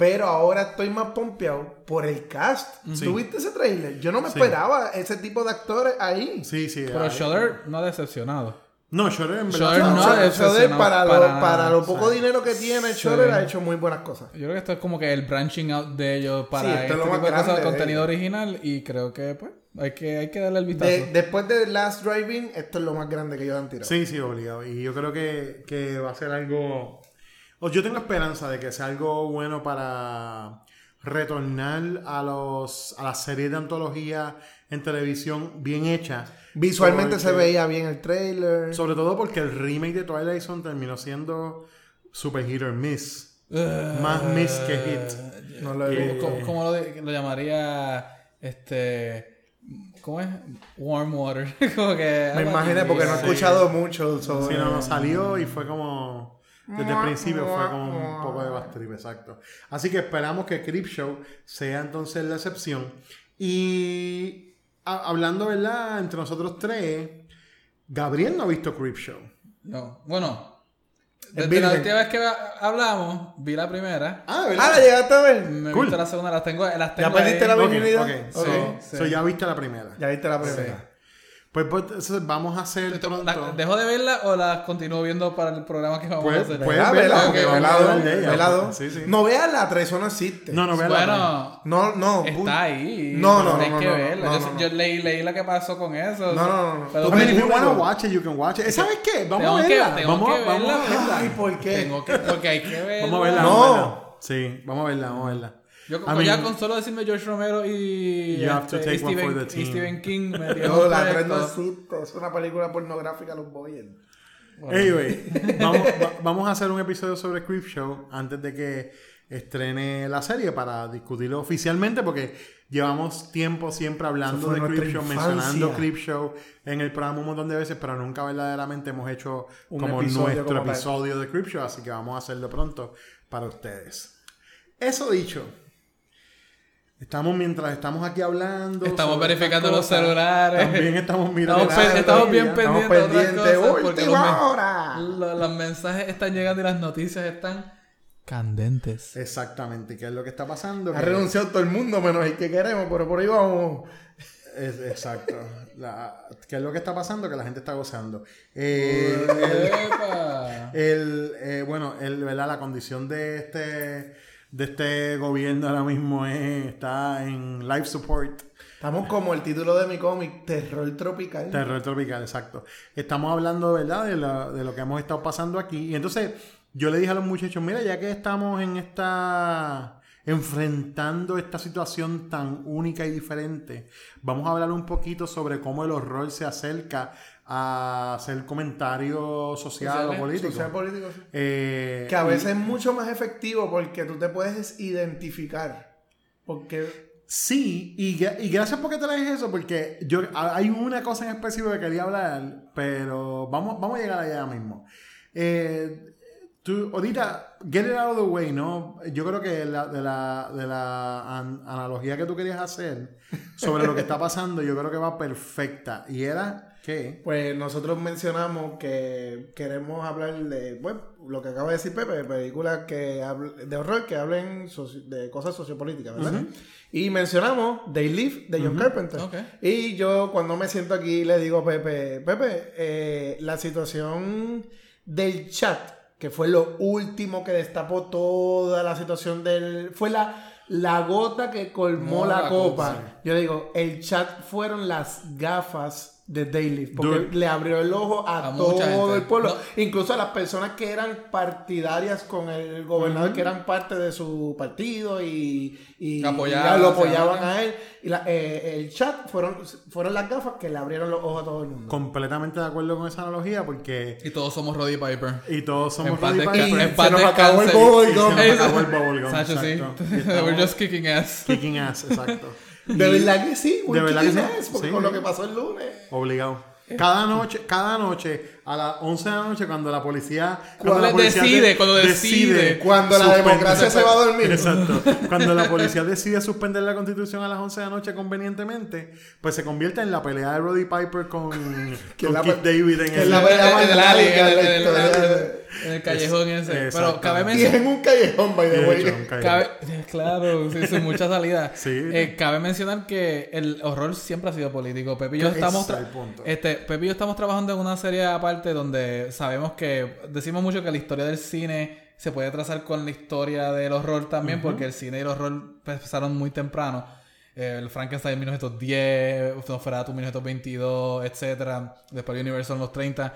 Pero ahora estoy más pompeado por el cast. Sí. ¿Tú viste ese trailer? Yo no me Sí. esperaba ese tipo de actores ahí. Sí, sí. Pero Shudder no ha decepcionado. No, Shudder en verdad. Shudder No, ha decepcionado para, lo, para lo poco Sí. dinero que tiene, Sí. Shudder ha hecho muy buenas cosas. Yo creo que esto es como que el branching out de ellos para este es lo tipo más de cosas grande de de contenido original y creo que pues hay que, hay que darle el vistazo. De- después de Last Driving, esto es lo más grande que ellos han tirado. Sí, sí, obligado. Y yo creo que, que va a ser algo. O yo tengo esperanza de que sea algo bueno para retornar a los a las series de antología en televisión bien hechas. Visualmente Porque- se veía bien el trailer. Sobre todo porque el remake de Twilight Zone terminó siendo super hit or miss. Más miss que hit. no lo he Eh. ¿Cómo, cómo lo, de- lo llamaría este ¿cómo es? Warm water. como que Me imaginé porque no he Sí. escuchado mucho sobre... Sí, no, no, salió y fue como. Desde el principio fue como un poco de bastrip, exacto. Así que esperamos que Creep Show sea entonces la excepción. Y a- hablando, ¿verdad? Entre nosotros tres, Gabriel no ha visto Creep Show. No. Bueno, desde la última vez que hablamos, vi la primera. Ah, Ah, ¿verdad? ¿la llegaste a ver? Me Cool. la segunda, las tengo, las tengo ¿Ya perdiste ahí. la Ok, virginidad? ok. Ok. So, Sí. so ya viste la primera. Ya viste la primera. Pues, pues, vamos a hacer pronto. La- ¿Dejo de verla o las continúo viendo para el programa que vamos Pues- a hacer? pues- verla, vela, porque ok, vamos a velado, hablar de ella. velado. Sí, sí. No veas la 3, eso no existe. No, no, vea la bueno, No, no. está ahí. No, no, Hay no, que no, no, verla. no, yo, no, no. yo leí, leí lo que pasó con eso. No, no, no, no. Pero I mean, if you wanna watch it, you can watch it. ¿Sabes qué? Vamos Tengo a que- verla. tengo vamos, que a- vamos a verla. verla. Ay, ¿por qué? Tengo que, porque hay que verla. Vamos a verla. No. verla. Sí, vamos a verla, vamos a verla. Yo I ya con solo decirme George Romero y, You have to este, y take one Stephen, for the y team. Stephen King me dio No, la 3 proyecto. no existe. Es una película pornográfica, los Boyers. Anyway, vamos, va- vamos a hacer un episodio sobre Creep Show antes de que estrene la serie para discutirlo oficialmente porque llevamos tiempo siempre hablando de Creep Show, mencionando Creep Show en el programa un montón de veces, pero nunca verdaderamente hemos hecho Un como episodio nuestro como episodio de Creep Show, así que vamos a hacerlo pronto para ustedes. Eso dicho, estamos mientras estamos aquí hablando. Estamos verificando los celulares. También estamos mirando. Estamos, pe- estamos bien todavía. pendientes de otras pendientes. cosas porque los, mensajes están llegando y las noticias están candentes. Exactamente, ¿qué es lo que está pasando? Ha renunciado todo el mundo menos el que queremos, pero por ahí vamos. Es- exacto. La- ¿Qué es lo que está pasando? Que la gente está gozando. Eh, el, eh, bueno, el, ¿verdad? la condición de este, de este gobierno ahora mismo es- está en life support. Estamos como el título de mi cómic, Terror Tropical. Terror tropical, exacto. Estamos hablando, ¿verdad? De, la- de lo que hemos estado pasando aquí. Y entonces yo le dije a los muchachos, mira, ya que estamos en esta enfrentando esta situación tan única y diferente, vamos a hablar un poquito sobre cómo el horror se acerca a hacer comentario social o Sociales, político. Social político, sí. Eh, Que a y- veces es mucho más efectivo porque tú te puedes identificar. Porque Sí, y, y gracias porque traes eso, porque yo hay una cosa en específico que quería hablar, pero vamos, vamos a llegar allá mismo. Eh, tú, ahorita, get it out of the way, ¿no? Yo creo que la- de la, de la an- analogía que tú querías hacer sobre lo que está pasando, yo creo que va perfecta. Y era Pues nosotros mencionamos que queremos hablar de, bueno, lo que acaba de decir Pepe, de películas que de horror que hablen soci- de cosas sociopolíticas, ¿verdad? Y mencionamos They Live de John Carpenter. Y yo cuando me siento aquí le digo a Pepe, Pepe, eh, la situación del chat, que fue lo último que destapó toda la situación del... Fue la, la gota que colmó No, la, la copa. copa. Yo digo, el chat fueron las gafas de Daily, porque Dude. le abrió el ojo a, A todo el pueblo, No. incluso a las personas que eran partidarias con el gobernador, que eran parte de su partido y, y Apoyaban, y lo o sea, apoyaban a él. Y la- eh, el chat fueron, fueron las gafas que le abrieron los ojos a todo el mundo. Completamente de acuerdo con esa analogía porque... Y todos somos Roddy Piper. Y todos somos Roddy Piper. en Se nos acabó el bubblegum. Y se nos acabó el bubblegum, Sacho, sí. Y We're just kicking ass. Kicking ass, exacto. De verdad que sí, De verdad que sí. porque Sí. con lo que pasó el lunes. Obligado. Cada noche, cada noche, a las 11 de la noche, cuando la policía. Cuando la policía decide, cuando decide. Cuando la democracia se va a dormir. Exacto. Cuando la policía decide suspender la constitución a las 11 de la noche convenientemente, pues se convierte en la pelea de Roddy Piper con, con la Keith David en el. la pelea En alley, larga de la el- en el- callejón ese. Pero cabe Y mencionar. en un callejón, by the way. Cabe, claro, sí, sin mucha salida. Sí. Eh, cabe mencionar que el horror siempre ha sido político. Pepe y yo estamos, es tra- el punto. este, Pepe y yo estamos trabajando en una serie aparte donde sabemos que decimos mucho que la historia del cine se puede trazar con la historia del horror también, porque el cine y el horror empezaron muy temprano. Eh, el Frankenstein en 1910, Nosferatu en 1922, etcétera. Después Universal en los 30.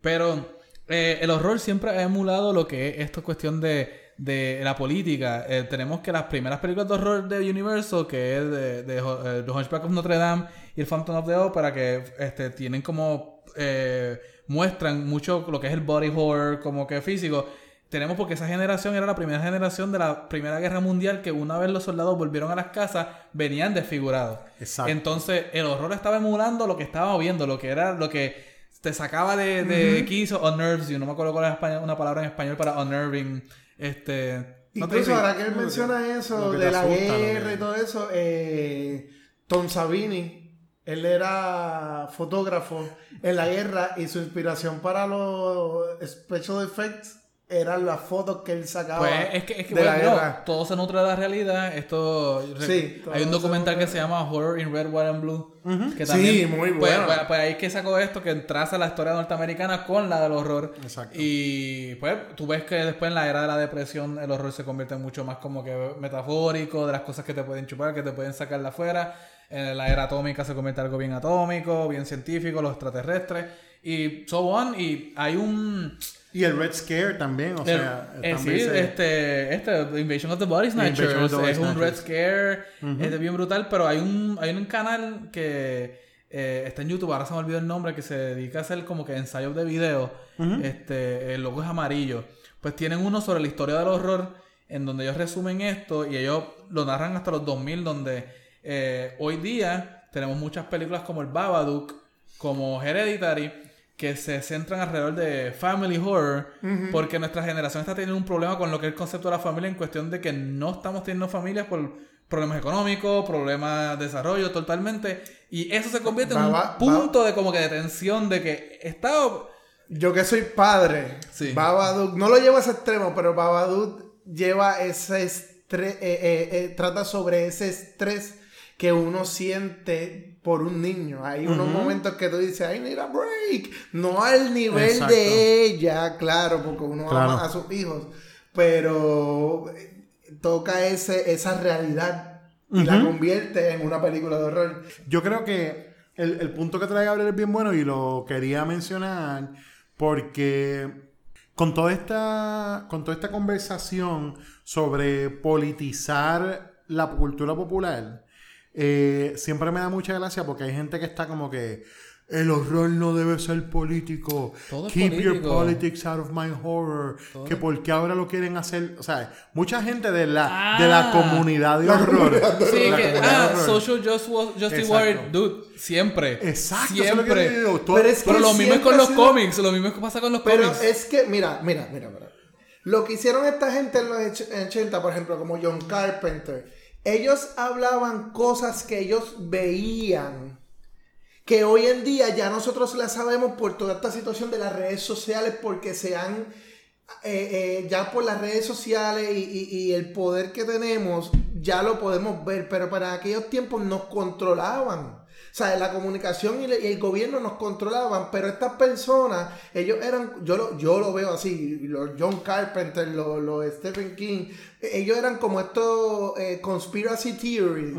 Pero eh, el horror siempre ha emulado lo que es esto cuestión de, de la política. Eh, tenemos que las primeras películas de horror de Universal, que es de, de, eh, The Hunchback of Notre Dame y el Phantom of the Opera, que este, tienen como... eh, muestran mucho lo que es el body horror como que físico. Tenemos porque esa generación era la primera generación de la Primera Guerra Mundial que una vez los soldados volvieron a las casas venían desfigurados. Exacto. Entonces el horror estaba emulando lo que estábamos viendo, lo que era lo que te sacaba de, de quiso, unnerves you. No me acuerdo cuál es español- una palabra en español para unnerving. Este, no Incluso ahora que él que- menciona eso de la asusta, guerra y todo eso, eh, Tom Savini, él era fotógrafo en la guerra y su inspiración para los special effects eran las fotos que él sacaba Pues es que, es que de bueno, guerra. todo se nutre de la realidad. Esto Sí, hay un documental que se llama Horror in Red, White and Blue. que Sí, muy pues, bueno. Pues, pues ahí es que sacó esto que traza la historia norteamericana con la del horror. Exacto. Y pues tú ves que después en la era de la depresión el horror se convierte en mucho más como que metafórico, de las cosas que te pueden chupar, que te pueden sacar de afuera. En la era atómica se convierte en algo bien atómico, bien científico, los extraterrestres y so on. Y hay un... Y el Red Scare también, o El- sea, eh, también sí, se- este, este, Invasion of the Body of Snatchers, the Body es un. Red Scare, es bien brutal, pero hay un, hay un canal que eh, está en YouTube, ahora se me olvidó el nombre, que se dedica a hacer como que ensayos de video, este, el logo es amarillo, pues tienen uno sobre la historia del horror, en donde ellos resumen esto y ellos lo narran hasta los 2000, donde eh, hoy día tenemos muchas películas como el Babadook, como Hereditary, que se centran alrededor de family horror, porque nuestra generación está teniendo un problema con lo que es el concepto de la familia en cuestión de que no estamos teniendo familias por problemas económicos, problemas de desarrollo totalmente, y eso se convierte en un punto de como que de tensión de que está Yo que soy padre, Sí. Babadook, no lo lleva a ese extremo, pero Babadook lleva ese estrés, eh, eh, eh, trata sobre ese estrés que uno siente por un niño. Hay unos momentos que tú dices, I need a break. No al nivel Exacto. de ella, claro, porque uno Claro. ama a sus hijos, pero eh, toca ese, esa realidad y la convierte en una película de horror. Yo creo que el, el punto que trae Gabriel es bien bueno y lo quería mencionar porque con toda esta, con toda esta conversación sobre politizar la cultura popular, eh, siempre me da mucha gracia porque hay gente que está como que el horror no debe ser político. Todo es Keep your politics out of my horror. Todo que es- porque ahora lo quieren hacer. O sea, mucha gente de la, de la Ah. comunidad de horror. Sí, la que, comunidad ah, de horror. Social Just, Justice. Warrior, dude, siempre. Exacto, eso es lo que Siempre. Todo- Pero es que Pero lo mismo es con los sido- cómics, lo mismo que pasa con los Pero cómics. es que, mira, mira, mira, mira. Lo que hicieron esta gente en los och- 80, por ejemplo, como John Carpenter, ellos hablaban cosas que ellos veían, que hoy en día ya nosotros las sabemos por toda esta situación de las redes sociales, porque se han, eh, eh, ya por las redes sociales y, y- y el poder que tenemos, ya lo podemos ver, pero para aquellos tiempos nos controlaban. O sea, la comunicación y, le- y el gobierno nos controlaban, pero estas personas, ellos eran, yo lo, yo lo veo así, los John Carpenter, los, los Stephen King, ellos eran como estos eh, conspiracy theories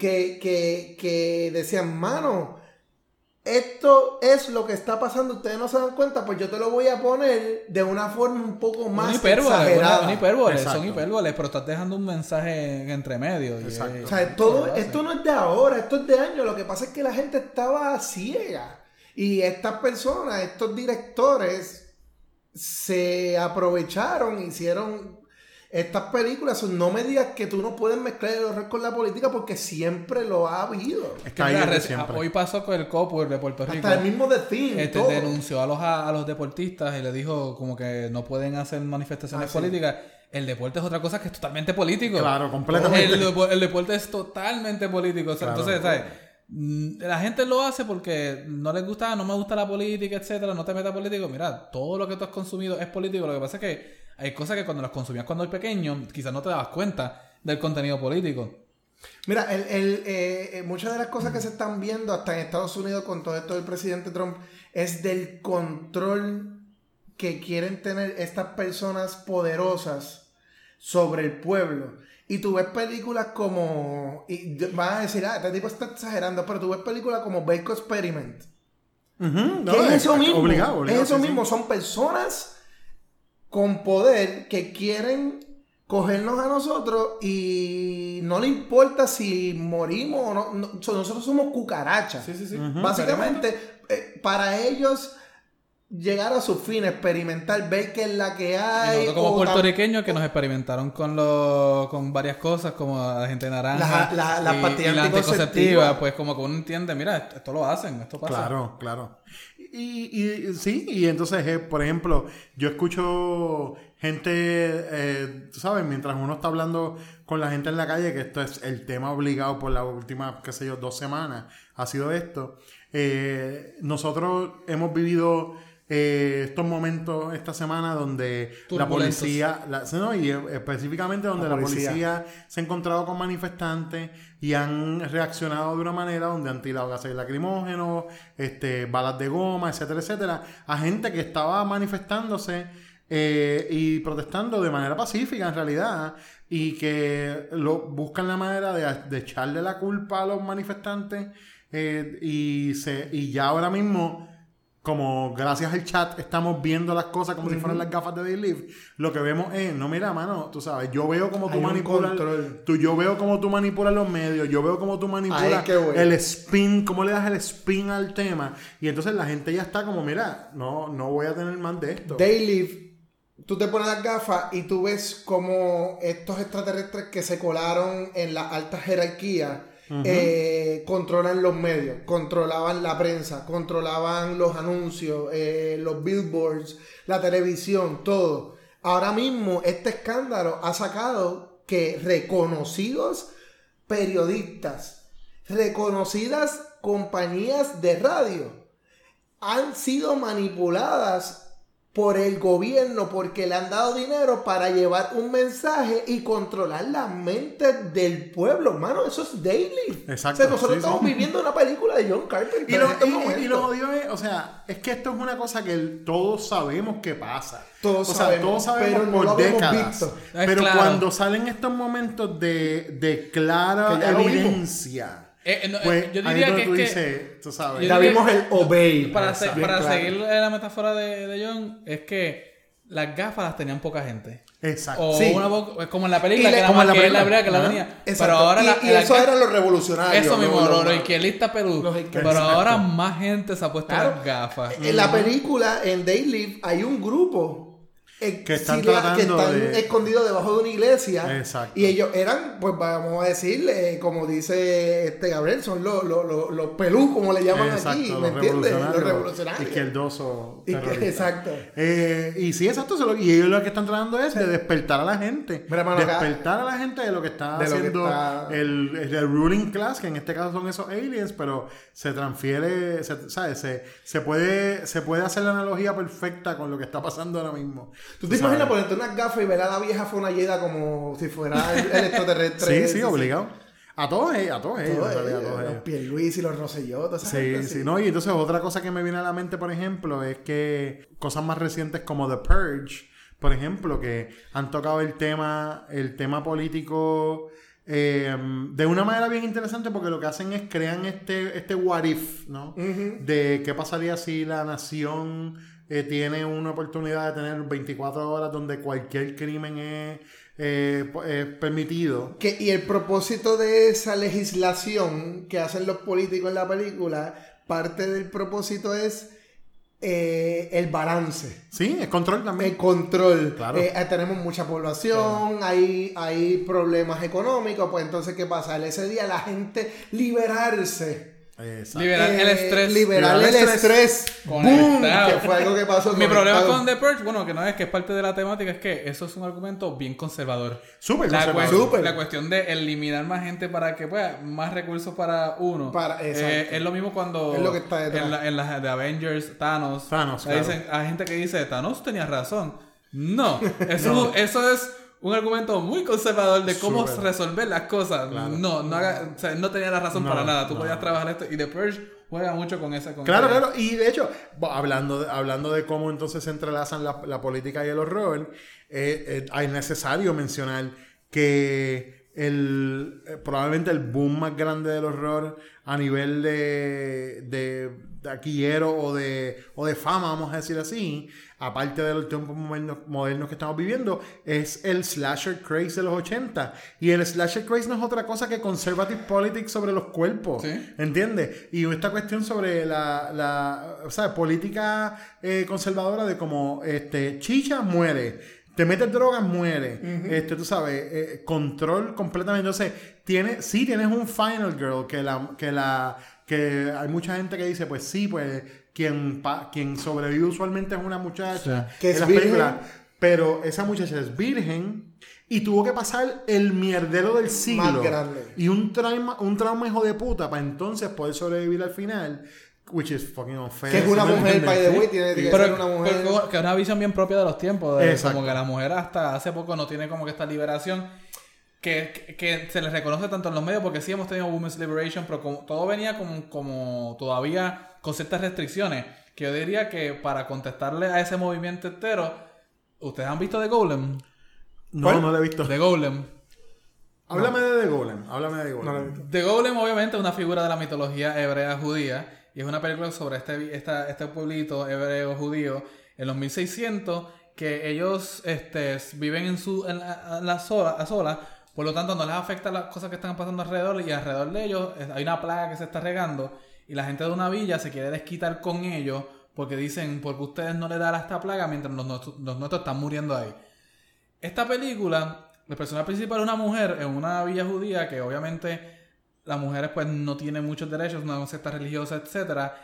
que, que, que decían, mano, esto es lo que está pasando, ustedes no se dan cuenta, pues yo te lo voy a poner de una forma un poco más Una hipérbole, exagerada. una- una hipérbole, Exacto. son hipérboles, pero estás dejando un mensaje entre medio. y, Exacto. O sea, todo, esto no es de ahora, esto es de años. Lo que pasa es que la gente estaba ciega. Y estas personas, estos directores, se aprovecharon, hicieron estas películas. No me digas que tú no puedes mezclar el horror con la política porque siempre lo ha habido. Es que mira, siempre. hoy pasó con el COPUR de Puerto Rico. Hasta el mismo de Theme, Este, todo. denunció a los, a, a los deportistas y le dijo como que no pueden hacer manifestaciones Ah, sí. políticas. El deporte es otra cosa que es totalmente político. Claro, completamente. El, depo- el deporte es totalmente político. O sea, Claro. Entonces, ¿sabes? Mm, La gente lo hace porque no les gusta, no me gusta la política, etcétera, no te metas político. Mira, todo lo que tú has consumido es político. Lo que pasa es que hay cosas que cuando las consumías cuando eres pequeño, quizás no te dabas cuenta del contenido político. Mira, el, el, eh, eh, muchas de las cosas que se están viendo hasta en Estados Unidos con todo esto del presidente Trump es del control que quieren tener estas personas poderosas sobre el pueblo. Y tú ves películas como. Y vas a decir, ah, este tipo está exagerando, pero tú ves películas como Baco Experiment. No, que es eso mismo. Obligado, obligado, es eso sí, sí. mismo. Son personas con poder que quieren cogernos a nosotros y no le importa si morimos o no. no- so- nosotros somos cucarachas. Sí, sí, sí. Básicamente, eh, para ellos llegar a su fin, experimentar, ver qué es la que Y hay. nosotros como puertorriqueños que nos experimentaron con los con varias cosas como la gente naranja Las- la- pastillas la anticonceptivas. anticonceptiva, pues como que uno entiende, mira, esto, esto lo hacen, esto pasa. Claro, claro. Y, sí, y entonces, eh, por ejemplo, yo escucho gente, eh, tú sabes, mientras uno está hablando con la gente en la calle, que esto es el tema obligado por las últimas, qué sé yo, dos semanas, ha sido esto. Eh, nosotros hemos vivido eh, estos momentos esta semana donde la policía, la- no, y eh, específicamente donde La la policía. policía se ha encontrado con manifestantes y han reaccionado de una manera donde han tirado gases lacrimógenos, este, balas de goma, etcétera, etcétera, a gente que estaba manifestándose eh, y protestando de manera pacífica en realidad y que lo, buscan la manera de, de echarle la culpa a los manifestantes eh, y, se, y ya ahora mismo como gracias al chat estamos viendo las cosas como si fueran las gafas de Live, lo que vemos es, no mira, mano, tú sabes, yo veo como tú manipulas, tú, yo veo como tú manipulas los medios, yo veo como tú manipulas el spin, cómo le das el spin al tema, y entonces la gente ya está como, mira, no, no voy a tener más de esto. Daylift, tú te pones las gafas y tú ves como estos extraterrestres que se colaron en la eh, controlan los medios, controlaban la prensa, controlaban los anuncios, eh, los billboards, la televisión, todo. Ahora mismo este escándalo ha sacado que reconocidos periodistas, reconocidas compañías de radio, han sido manipuladas por el gobierno porque le han dado dinero para llevar un mensaje y controlar la mente del pueblo. Hermano, eso es daily. Exacto, O sea, nosotros sí, estamos sí. viviendo una película de John Carpenter. Y lo, este y- lo jodido es, o sea, es que esto es una cosa que todos sabemos que pasa. Todos o sea, sabemos, todos sabemos pero no por lo décadas. visto. Pero claro. cuando salen estos momentos de, de clara evidencia, Eh, eh, no, eh, pues yo diría que donde es tú que- dices, tú sabes. Ya vimos el obey. para, se- para claro. seguir la metáfora de, de John, es que las gafas las tenían poca gente. Exacto. O Sí. una como en la película, le- que, como la, en la que la película. que la tenía. Exacto. Pero ahora y, la, y la- eso eran los revolucionarios. Eso mismo, los- izquierdistas Perú. Pero ahora más gente se ha puesto Claro. las gafas. En la película, en They Live, hay un grupo Que están sí, la- que están de- escondidos debajo de una iglesia. Exacto. Y ellos eran, pues vamos a decir, eh, como dice este Gabriel, son los, los, los, los pelú, como le llaman Exacto, aquí, ¿me entiendes? Los revolucionarios. Izquierdoso. Y que- terrorista. exacto. Eh, y sí, exacto. y ellos lo que están tratando es de despertar a la gente. Mira, mano, acá- despertar a la gente de lo que está que haciendo está- El, el ruling class, que en este caso son esos aliens, pero se transfiere, se, ¿sabes? Se, se, puede, se puede hacer la analogía perfecta con lo que está pasando ahora mismo. ¿Tú te imaginas ponerte unas gafas y ver a la vieja Fonalleda como si fuera el, el extraterrestre? Sí, sí, obligado. A todos ellos, a todos ellos. Todos ellos, todos los ellos. Pierluisi, los Rosselló, toda esa Sí, gente, sí, no, y entonces otra cosa que me viene a la mente, por ejemplo, es que cosas más recientes como The Purge, por ejemplo, que han tocado el tema, el tema político eh, de una manera bien interesante porque lo que hacen es crean este, este what if, ¿no? De qué pasaría si la nación eh, tiene una oportunidad de tener 24 horas donde cualquier crimen es, eh, es permitido. Que, y el propósito de esa legislación que hacen los políticos en la película, parte del propósito es eh, el balance. Sí, es control también. El control. Claro. Eh, tenemos mucha población, hay, hay problemas económicos, pues entonces, ¿qué pasa? Ese día la gente liberarse. Exacto. Liberar el Eh, estrés. Liberar el Liberar el estrés. Conectado. ¡Boom! Que fue algo que pasó Mi problema con The Purge, bueno, que no es que es parte de la temática, es que eso es un argumento bien conservador. Súper La, conservador. cuestión- Súper. la cuestión de eliminar más gente para que pueda más recursos para uno. Para- Eh, es lo mismo cuando Es lo que está detrás. en, la, en las de Avengers, Thanos. Thanos, ahí claro. dicen- hay gente que dice, Thanos tenía razón. No, eso, eso es un argumento muy conservador de cómo resolver las cosas. Claro. No, no, haga- o sea, no tenía la razón No, para nada. Tú no. podías trabajar esto. Y The Purge juega mucho con esa. Con Claro, esa- claro. Y de hecho, hablando de, hablando de cómo entonces se entrelazan la, la política y el horror, eh, eh, es necesario mencionar que el, eh, probablemente el boom más grande del horror a nivel de, de, de taquillero o de, o de fama, vamos a decir así, aparte de los tiempos modernos, modernos que estamos viviendo, es el slasher craze de los 80. Y el slasher craze no es otra cosa que conservative politics sobre los cuerpos. Sí. ¿Entiendes? Y esta cuestión sobre la, la o sea, política eh, conservadora de como este, chicha muere. Te metes drogas, muere. Este, tú sabes, eh, control completamente. Entonces, tiene, sí tienes un final girl que la, que la, que hay mucha gente que dice, pues sí, pues quien, pa- quien sobrevive usualmente es una muchacha. Que en es las virgen. películas. Pero esa muchacha es virgen y tuvo que pasar el mierdero del siglo. Más grande. Y un trauma, un trauma hijo de puta para entonces poder sobrevivir al final. Which is fucking unfair. Que es una ¿sí me mujer, by the way, tiene que Pero ser una mujer. pero que es una visión bien propia de los tiempos. de- como que la mujer hasta hace poco no tiene como que esta liberación que, que, que se les reconoce tanto en los medios porque sí hemos tenido Women's Liberation, pero como, todo venía como, como todavía con ciertas restricciones. Que yo diría que para contestarle a ese movimiento entero, ¿ustedes han visto The Golem? No, ¿Cuál? no lo he visto. The Golem. Háblame de The Golem. Háblame de The Golem. No. The Golem obviamente es una figura de la mitología hebrea judía y es una película sobre este, esta- este pueblito hebreo judío en los 1600 que ellos este, viven en su en la, la sola, a sola, por lo tanto no les afecta las cosas que están pasando alrededor y alrededor de ellos hay una plaga que se está regando y la gente de una villa se quiere desquitar con ellos porque dicen porque ustedes no le dan a esta plaga mientras los, nuestros- están muriendo ahí. Esta película, el personaje principal es una mujer en una villa judía que obviamente las mujeres pues no tienen muchos derechos, una secta religiosa, etcétera.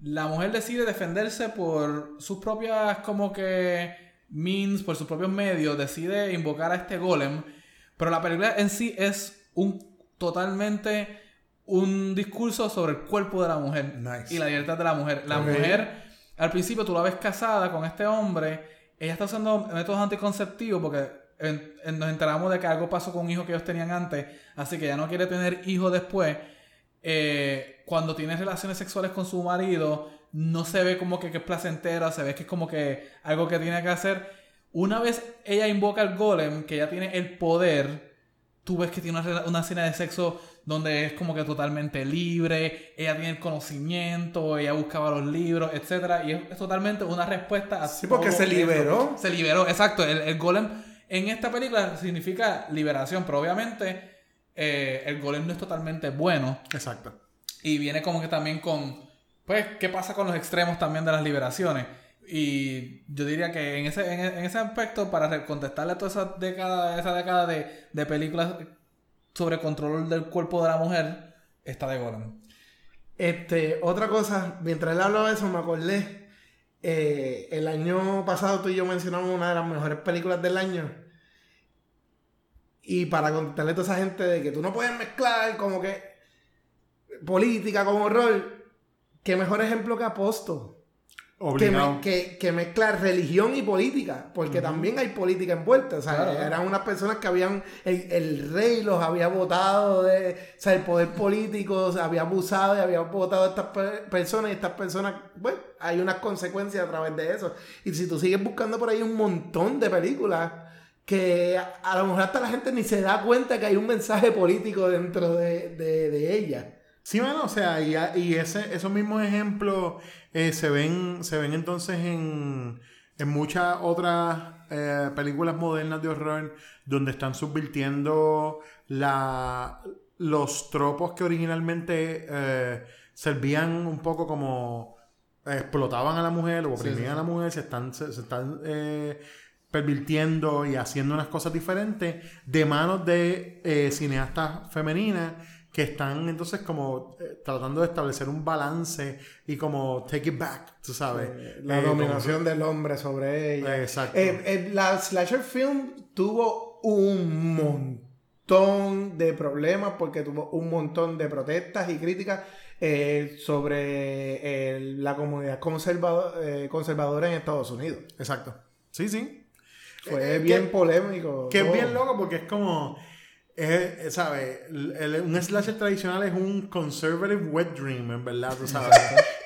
La mujer decide defenderse por sus propias como que means, por sus propios medios, decide invocar a este golem, pero la película en sí es un totalmente un discurso sobre el cuerpo de la mujer Nice. y la libertad de la mujer. La mujer, al principio tú la ves casada con este hombre, ella está usando métodos anticonceptivos porque en- en- nos enteramos de que algo pasó con un hijo que ellos tenían antes, así que ella no quiere tener hijos después. Eh, cuando tiene relaciones sexuales con su marido, no se ve como que, que es placentera, se ve que es como que algo que tiene que hacer. Una vez ella invoca al golem, que ella tiene el poder, tú ves que tiene una, una escena de sexo donde es como que totalmente libre, ella tiene el conocimiento, ella buscaba los libros, etcétera, y es, es totalmente una respuesta a Sí, porque se eso. liberó. Se liberó, exacto. El, el golem En esta película significa liberación, pero obviamente eh, el golem no es totalmente bueno. Exacto. Y viene como que también con, pues, ¿qué pasa con los extremos también de las liberaciones? Y yo diría que en ese, en, en ese aspecto, para contestarle a toda esa década, esa década de, de películas sobre control del cuerpo de la mujer, está de Golem. Este, otra cosa, mientras él hablaba de eso, me acordé. Eh, el año pasado tú y yo mencionamos una de las mejores películas del año. Y para contestarle a toda esa gente de que tú no puedes mezclar como que política con horror, qué mejor ejemplo que Aposto. Que, me- que, que mezcla religión y política, porque también hay política envuelta. O sea, Claro, claro. eran unas personas que habían, el, el rey los había votado de, o sea, el poder político se había abusado y había votado a estas per- personas y estas personas, bueno, hay unas consecuencias a través de eso. Y si tú sigues buscando por ahí un montón de películas que a, a lo mejor hasta la gente ni se da cuenta que hay un mensaje político dentro de, de, de ella. Sí, bueno, o sea, y, y ese, esos mismos ejemplos eh, se ven, se ven entonces en, en muchas otras eh, películas modernas de horror donde están subvirtiendo la, los tropos que originalmente eh, servían un poco como explotaban a la mujer o oprimían sí. a la mujer, se están, se, se están eh, pervirtiendo y haciendo unas cosas diferentes de manos de cineastas femeninas que están entonces como eh, tratando de establecer un balance y como take it back, tú sabes. La Eh, dominación del hombre sobre ella. Exacto. Eh, eh, la slasher film tuvo un montón de problemas porque tuvo un montón de protestas y críticas sobre la comunidad conservado- eh, conservadora en Estados Unidos. Exacto. Sí, sí. Fue bien que- polémico. Que es bien loco porque es como. Es, ¿Sabes? El- el- un slasher tradicional es un conservative wet dream, en verdad, tú sabes.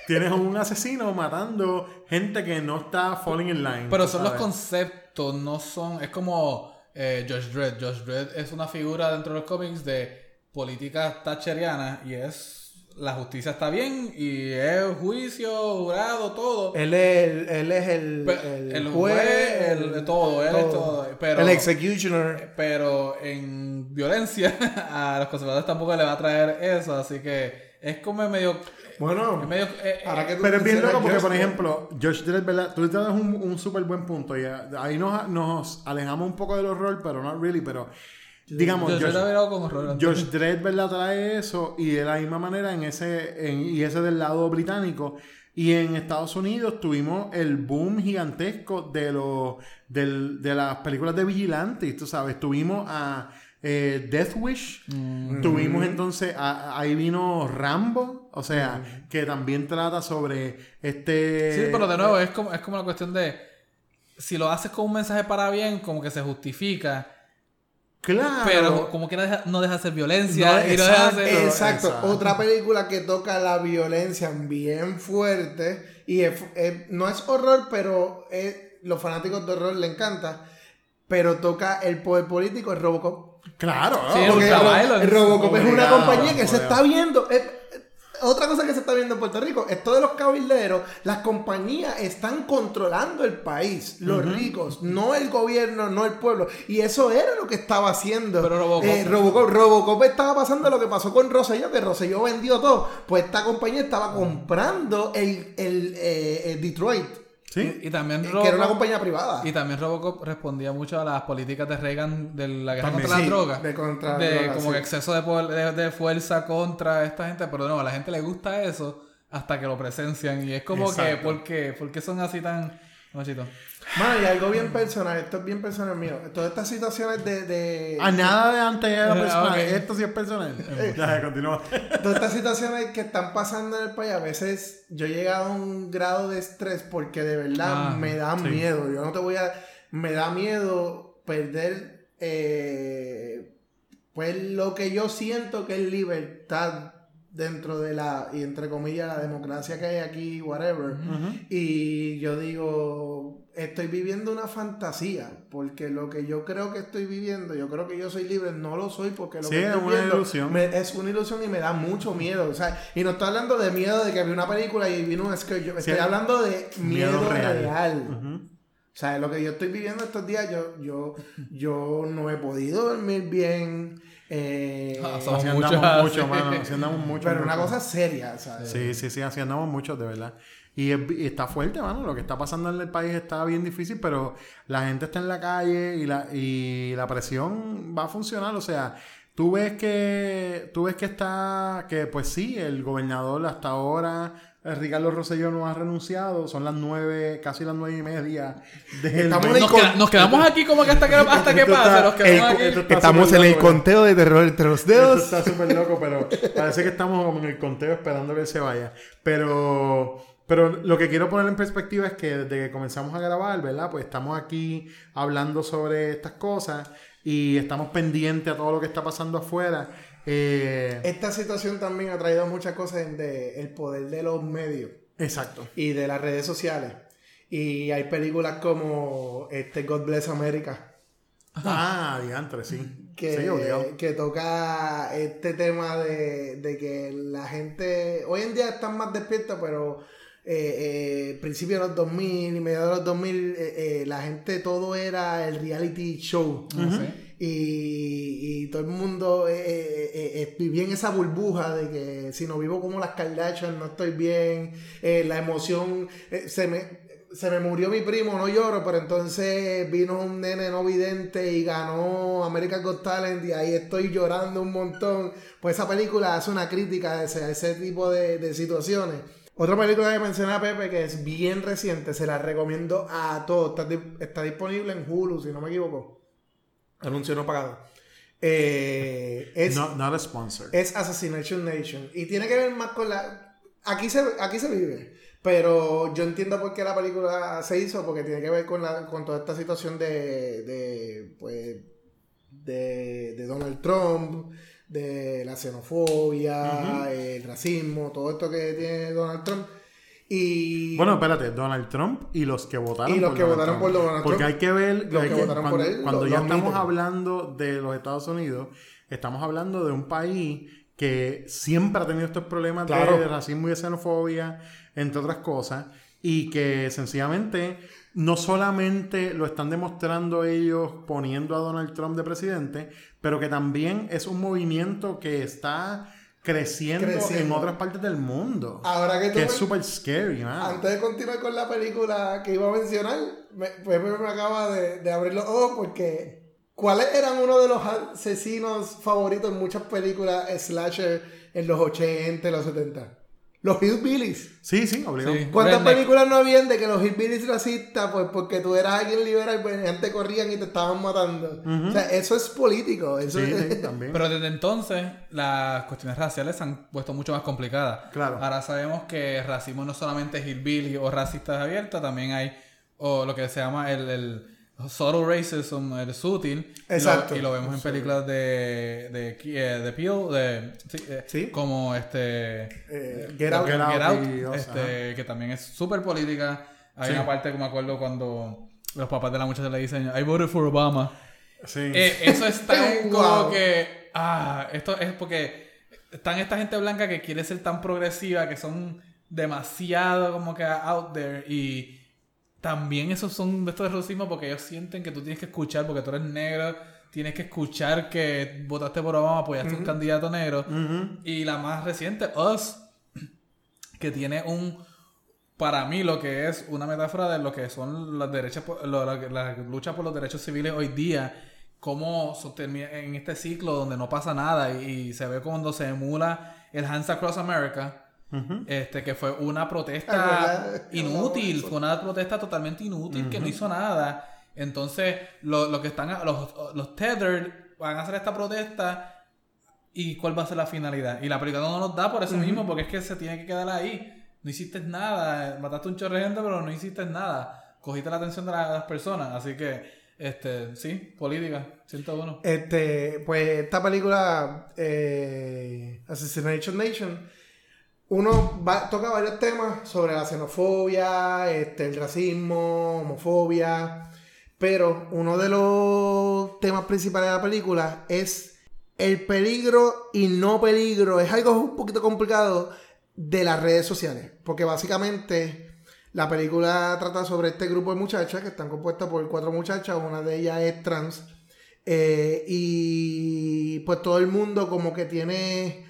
Tienes un asesino matando gente que no está falling in line. Pero son los sabes. conceptos, no son. Es como eh, Josh Dredd. Josh Dredd es una figura dentro de los cómics de política thatcheriana y es. La justicia está bien y es juicio, jurado, todo. Él es el, él es el, el el juez, juez, el- todo, él es todo, pero- el executioner. Pero en violencia a los conservadores tampoco le va a traer eso, así que es como medio. Bueno, es medio eh, ahora que tú Pero es bien loco porque, por ejemplo, Josh Dredd, ¿verdad? Tú te das un, un súper buen punto. Y ahí nos, nos alejamos un poco del horror, pero no really. Pero, digamos, yo, antes. Josh Dredd, ¿verdad? Trae eso. Y de la misma manera, en ese en- y ese del lado británico. Y en Estados Unidos tuvimos el boom gigantesco de, los del- de las películas de vigilantes. Tú sabes, tuvimos a eh, Death Wish. Mm. Tuvimos entonces, a- ahí vino Rambo, o sea, que también trata sobre este... Sí, pero de nuevo, es como, es como la cuestión de. Si lo haces con un mensaje para bien, como que se justifica. Claro. Pero como que no deja, no deja de ser violencia. No, y no deja de exacto, ser- Exacto. exacto. otra película que toca la violencia bien fuerte y es- es- no es horror, pero es- los fanáticos de horror le encanta, pero toca el poder político, es Robocop. Claro. Sí, Porque el Robocop es una Obligado, compañía que se está viendo. Otra cosa que se está viendo en Puerto Rico, esto de los cabilderos, las compañías están controlando el país, los ricos, no el gobierno, no el pueblo. Y eso era lo que estaba haciendo Pero Robocop- eh, Robocop. Robocop estaba pasando lo que pasó con Rosselló, que Rosselló vendió todo. Pues esta compañía estaba comprando el, el, eh, el Detroit, Sí. Y también eh, que era una Robocop- compañía privada. Y también Robocop respondía mucho a las políticas de Reagan de la guerra También, contra sí, las drogas. de contra de drogas, como sí. que exceso de, poder- de, de fuerza contra esta gente. Pero no, a la gente le gusta eso hasta que lo presencian. Y es como que, Exacto. ¿por qué? ¿Por qué son así tan... Machito? Mano, y algo bien personal, esto es bien personal mío. Todas estas situaciones de, de- A nada de antes era personal. Esto sí es personal. ya, continúa. todas estas situaciones que están pasando en el país, a veces yo he llegado a un grado de estrés porque de verdad Ah, me da sí. miedo. Yo no te voy a. Me da miedo perder. eh, pues lo que yo siento que es libertad dentro de la. Y entre comillas, la democracia que hay aquí, whatever. Y yo digo, estoy viviendo una fantasía, porque lo que yo creo que estoy viviendo, yo creo que yo soy libre, no lo soy porque lo Sí, que es estoy una viendo ilusión. me- es una ilusión y me da mucho miedo. O sea, y no estoy hablando de miedo de que vi una película y vino un yo estoy Sí, hablando de miedo, miedo real. O sea, lo que yo estoy viviendo estos días, yo, yo, yo no he podido dormir bien. Eh, Ah, Así andamos mucho, mano. Así andamos mucho. pero una mucho. cosa seria, ¿sabes? Sí, sí, sí, así andamos muchos, de verdad. Y, es- y está fuerte, mano. Lo que está pasando en el país está bien difícil, pero la gente está en la calle y la, y la presión va a funcionar. O sea, tú ves que, tú ves que está, que pues sí, el gobernador hasta ahora, eh, Ricardo Rosselló no ha renunciado. Son las nueve, casi las nueve y media del Nos, el queda- nos quedamos aquí como que hasta que, hasta que Esto pase. está- Nos quedamos el- aquí. esto Estamos en el loco, ¿verdad? conteo de terror entre los Esto dedos. está súper loco, pero parece que estamos como en el conteo esperando que él se vaya. Pero, pero lo que quiero poner en perspectiva es que desde que comenzamos a grabar, ¿verdad? Pues estamos aquí hablando sobre estas cosas y estamos pendientes a todo lo que está pasando afuera. Eh, Esta situación también ha traído muchas cosas de el poder de los medios exacto. y de las redes sociales. Y hay películas como este God Bless America. Ah, diantre, sí. que, sí, que toca este tema de, de que la gente hoy en día están más despiertos, pero eh, eh, principios de los 2000 y mediados de los 2000 eh, eh, la gente todo era el reality show. Sí. Y, y todo el mundo eh, eh, eh, eh, vivía en esa burbuja de que si no vivo como las Kardashian no estoy bien, eh, la emoción, eh, se me... Se me murió mi primo, no lloro, pero entonces vino un nene no vidente y ganó American Got Talent y ahí estoy llorando un montón. Pues esa película hace una crítica a ese, a ese tipo de, de situaciones. Otra película que mencioné a Pepe que es bien reciente, se la recomiendo a todos. Está disponible en Hulu, si no me equivoco. Anuncio no pagado. Eh, es, No, not a sponsor. es Assassination Nation. Y tiene que ver más con la. Aquí se, aquí se vive. Pero yo entiendo por qué la película se hizo, porque tiene que ver con, la, con toda esta situación de. de pues. de, de Donald Trump, de la xenofobia, el racismo, todo esto que tiene Donald Trump. Y. Bueno, espérate, Donald Trump y los que votaron Y los por que Donald votaron Trump. por Donald Porque Trump, hay que ver los hay que que- votaron por cuando, él, cuando ya estamos hablando de los Estados Unidos, estamos hablando de un país que siempre ha tenido estos problemas Claro. de racismo y de xenofobia, entre otras cosas, y que sencillamente no solamente lo están demostrando ellos poniendo a Donald Trump de presidente, pero que también es un movimiento que está creciendo, en otras partes del mundo. Ahora que tú que es súper scary, man. Antes de continuar con la película que iba a mencionar, me, Pepe me acaba de, de abrir los ojos porque ¿cuáles eran uno de los asesinos favoritos en muchas películas slasher en los 80 y los 70? Los Hillbillies. Sí, sí, obligado. Sí. ¿Cuántas Redneck. películas no habían de que los Hillbillies racistas, pues porque tú eras alguien liberal, pues gente corrían y te estaban matando? O sea, eso es político. Eso Sí, es- sí, también. Pero desde entonces las cuestiones raciales se han puesto mucho más complicadas. Claro. Ahora sabemos que racismo no solamente es hillbilly o racistas abiertas, también hay o lo que se llama el, el subtle racism, el sutil. Y lo- Exacto. Y lo, vemos en películas de de, eh, de Peel, de, sí, eh, Sí. como este Eh, Get Out. Get Out. Get Out, y Oz, este, que también es súper política. Hay Sí. una parte que me acuerdo cuando los papás de la muchacha le dicen I voted for Obama. Sí. Eh, eso es tan Wow. como que. Ah, esto es porque están esta gente blanca que quiere ser tan progresiva, que son demasiado como que out there. Y también esos son de estos de racismo porque ellos sienten que tú tienes que escuchar, porque tú eres negro, tienes que escuchar que votaste por Obama, apoyaste a un candidato negro. Y la más reciente, Us, que tiene un, para mí, lo que es una metáfora de lo que son las derechas, por- lo- la, la lucha por los derechos civiles hoy día, cómo en este ciclo donde no pasa nada y, se ve cuando se emula el Hands Across America. Este, que fue una protesta inútil, fue una protesta totalmente inútil que no hizo nada. Entonces, lo, lo que están, los, los tethered van a hacer esta protesta y cuál va a ser la finalidad. Y la película no nos da por eso mismo, porque es que se tiene que quedar ahí. No hiciste nada, mataste un chorro de gente, pero no hiciste nada. Cogiste la atención de, la- de las personas, así que, este, sí, política, 101. Este, pues esta película, eh, Assassination Nation, uno toca varios temas sobre la xenofobia, este, el racismo, homofobia, pero uno de los temas principales de la película es el peligro y no peligro, es algo un poquito complicado de las redes sociales, porque básicamente La película trata sobre este grupo de muchachas que están compuestas por cuatro muchachas, una de ellas es trans. eh, y pues todo el mundo como que tiene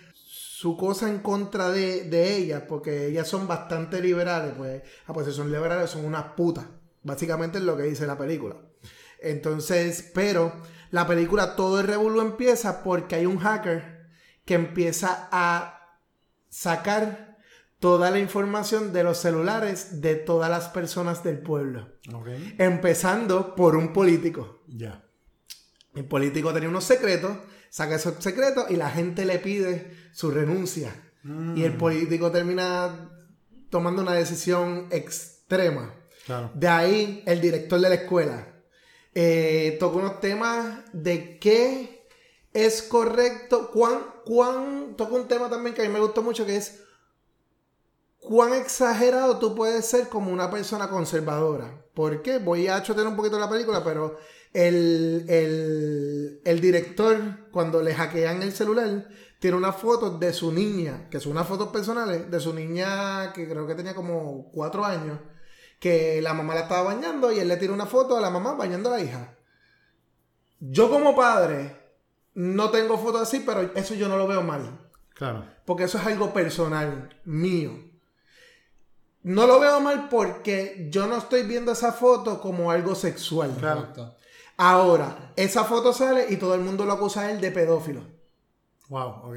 su cosa en contra de, de ellas, porque ellas son bastante liberales, pues, ah, pues si son liberales son unas putas. Básicamente es lo que dice la película. Entonces, pero la película todo el revuelo empieza porque hay un hacker que empieza a sacar toda la información de los celulares de todas las personas del pueblo. Empezando por un político. Ya. El político tenía unos secretos, saca esos secretos y la gente le pide su renuncia. Mm. Y el político termina tomando una decisión extrema. Claro. De ahí el director de la escuela eh, toca unos temas de qué es correcto, cuán, cuán, toca un tema también que a mí me gustó mucho que es cuán exagerado tú puedes ser como una persona conservadora. ¿Por qué? Voy a chotear un poquito la película, pero el, el, el director, cuando le hackean el celular, tiene una foto de su niña, que son unas fotos personales, de su niña que creo que tenía como cuatro años, que la mamá la estaba bañando y él le tira una foto a la mamá bañando a la hija. Yo como padre no tengo fotos así, pero eso yo no lo veo mal. Claro. Porque eso es algo personal, mío. No lo veo mal porque yo no estoy viendo esa foto como algo sexual. Claro. Ahora, esa foto sale y todo el mundo lo acusa a él de pedófilo. Wow, ok.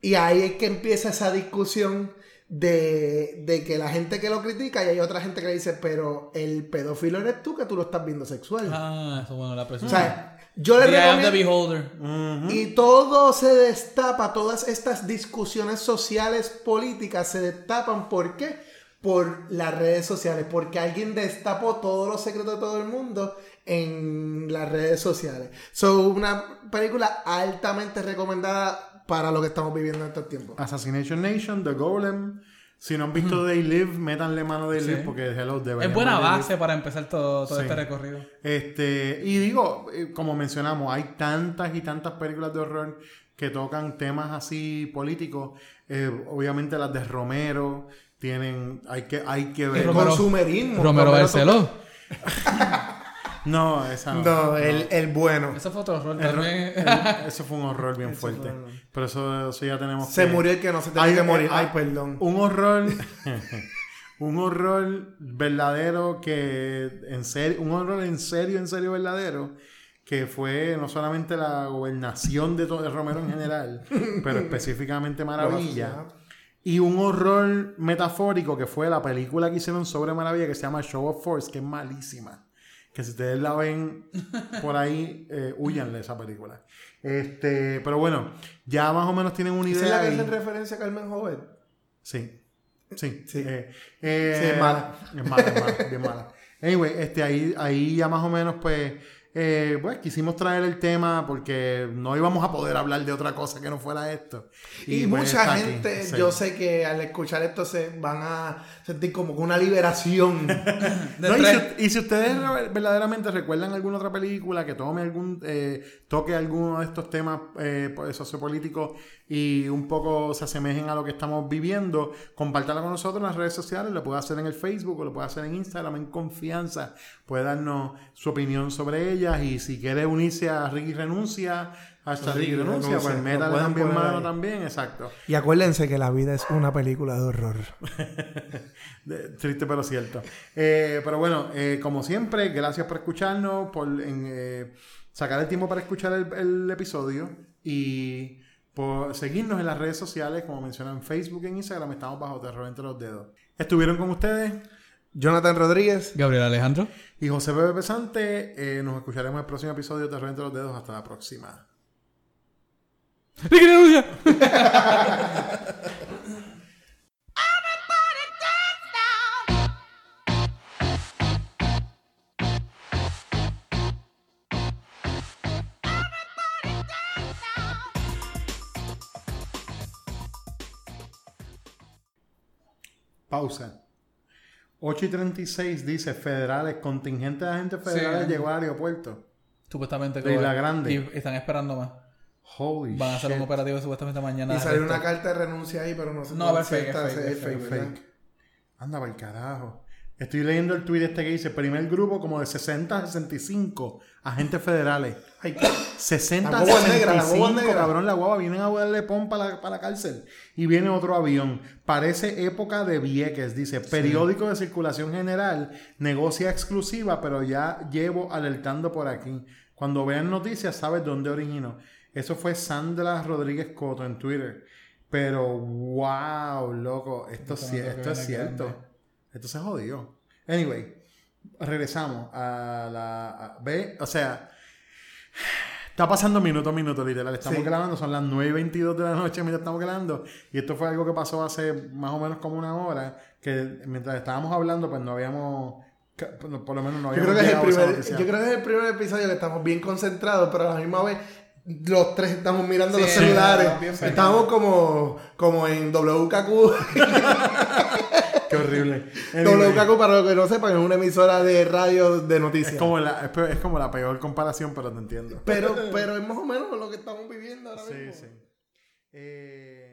Y ahí es que empieza esa discusión de, de que la gente que lo critica y hay otra gente que le dice, pero el pedófilo eres tú que tú lo estás viendo sexual. Ah, eso bueno, la o presión. sea, yo le The of the recomiendo... Beholder. Y todo se destapa, todas estas discusiones sociales, políticas se destapan. ¿Por qué? Por las redes sociales, porque alguien destapó todos los secretos de todo el mundo en las redes sociales. Son una película altamente recomendada para lo que estamos viviendo en estos tiempos. Assassination Nation, The Golem. Si no han visto They Live, métanle mano They Live Sí. porque hello, Es buena Live. base para empezar todo, todo Sí. este recorrido. Este, y digo, eh, como mencionamos, hay tantas y tantas películas de horror que tocan temas así políticos. Eh, obviamente las de Romero tienen, hay que, hay que ver. El Romero- consumerismo. Romero Barceló. No, esa no. No, el, el bueno. Eso fue otro horror El- también. el- eso fue un horror bien fuerte. fue- Pero eso, eso ya tenemos Se que- murió el que no se tenía Hay- que morir. Ay, perdón. Un horror. un horror verdadero que. En serio. Un horror en serio, en serio verdadero. Que fue no solamente la gobernación de, todo, de Romero en general, pero específicamente Maravilla. Y un horror metafórico que fue la película que hicieron sobre Maravilla que se llama Show of Force, que es malísima. Que si ustedes la ven por ahí, eh, huyanle esa película. Este, pero bueno, ya más o menos tienen una ¿Esa idea. es la que ahí. hace referencia a Carmen Jovet? Sí. Sí. Sí. Eh, eh, Sí, es mala. Es mala, es mala, bien mala. Anyway, este, ahí, ahí ya más o menos, pues, eh, pues, quisimos traer el tema porque no íbamos a poder hablar de otra cosa que no fuera esto. Y, pues, mucha gente, sí. yo sé que al escuchar esto se van a sentir como una liberación. No, y, si, y si ustedes verdaderamente recuerdan alguna otra película que tome algún eh, toque alguno de estos temas eh, sociopolíticos y un poco se asemejen a lo que estamos viviendo, compártala con nosotros en las redes sociales, lo puede hacer en el Facebook o lo puede hacer en Instagram en confianza, puede darnos su opinión sobre ellas y si quiere unirse a Ricky Renuncia, hasta Ricky Ricky Renuncia, Renuncia, pues lo métale también mano ahí. también, exacto. y acuérdense que la vida es una película de horror. De- Triste pero cierto. Eh, pero bueno, eh, como siempre, gracias por escucharnos, por en, eh, sacar el tiempo para escuchar el, el episodio y por seguirnos en las redes sociales, como mencionan en Facebook y en Instagram, estamos bajo Terror entre los dedos. Estuvieron con ustedes Jonathan Rodríguez. Gabriel Alejandro. y José Bebe Pesante. Eh, nos escucharemos en el próximo episodio de entre los dedos. Hasta la próxima. Pausa. 8 y 36 dice federales, contingente de agentes federales Sí. llegó al aeropuerto. Supuestamente. De que- la Grande. Y están esperando más. Holy Van a hacer shit. un operativo supuestamente mañana. Y salió una carta de renuncia ahí, pero no sé No, a ver, fake, es fake, es fake, fake. Anda para el carajo. Estoy leyendo el tweet este que dice, primer grupo como de 60 a 65 agentes federales. Ay, 60 La a guagua negra, la 65, negra. cabrón, la guagua. Vienen a darle pon para la, para la cárcel. Y viene otro avión. Parece época de Vieques, dice. Periódico de circulación general. Negocia exclusiva, pero ya llevo alertando por aquí. Cuando vean noticias, sabes dónde originó. Eso fue Sandra Rodríguez Coto en Twitter. Pero, wow, loco. Esto, Esto sí- es cierto. Esto se jodió. Anyway, regresamos a la... ve, o sea... Está pasando minuto a minuto, literal. Estamos Sí. grabando, son las 9 y 22 de la noche mientras estamos grabando. Y esto fue algo que pasó hace más o menos como una hora. Que mientras estábamos hablando, pues no habíamos. Por lo menos no Yo habíamos creo, que es el primer, yo creo que es el primer episodio que estamos bien concentrados, pero a la misma vez los tres estamos mirando Sí, los celulares. bien estamos como, como en WKQ. Horrible. WKQ, para los que no sepan, es una emisora de radio de noticias. es, como la, es, pe- es como la peor comparación, pero te entiendo. Pero, pero es más o menos lo que estamos viviendo ahora Sí, mismo. sí. Eh,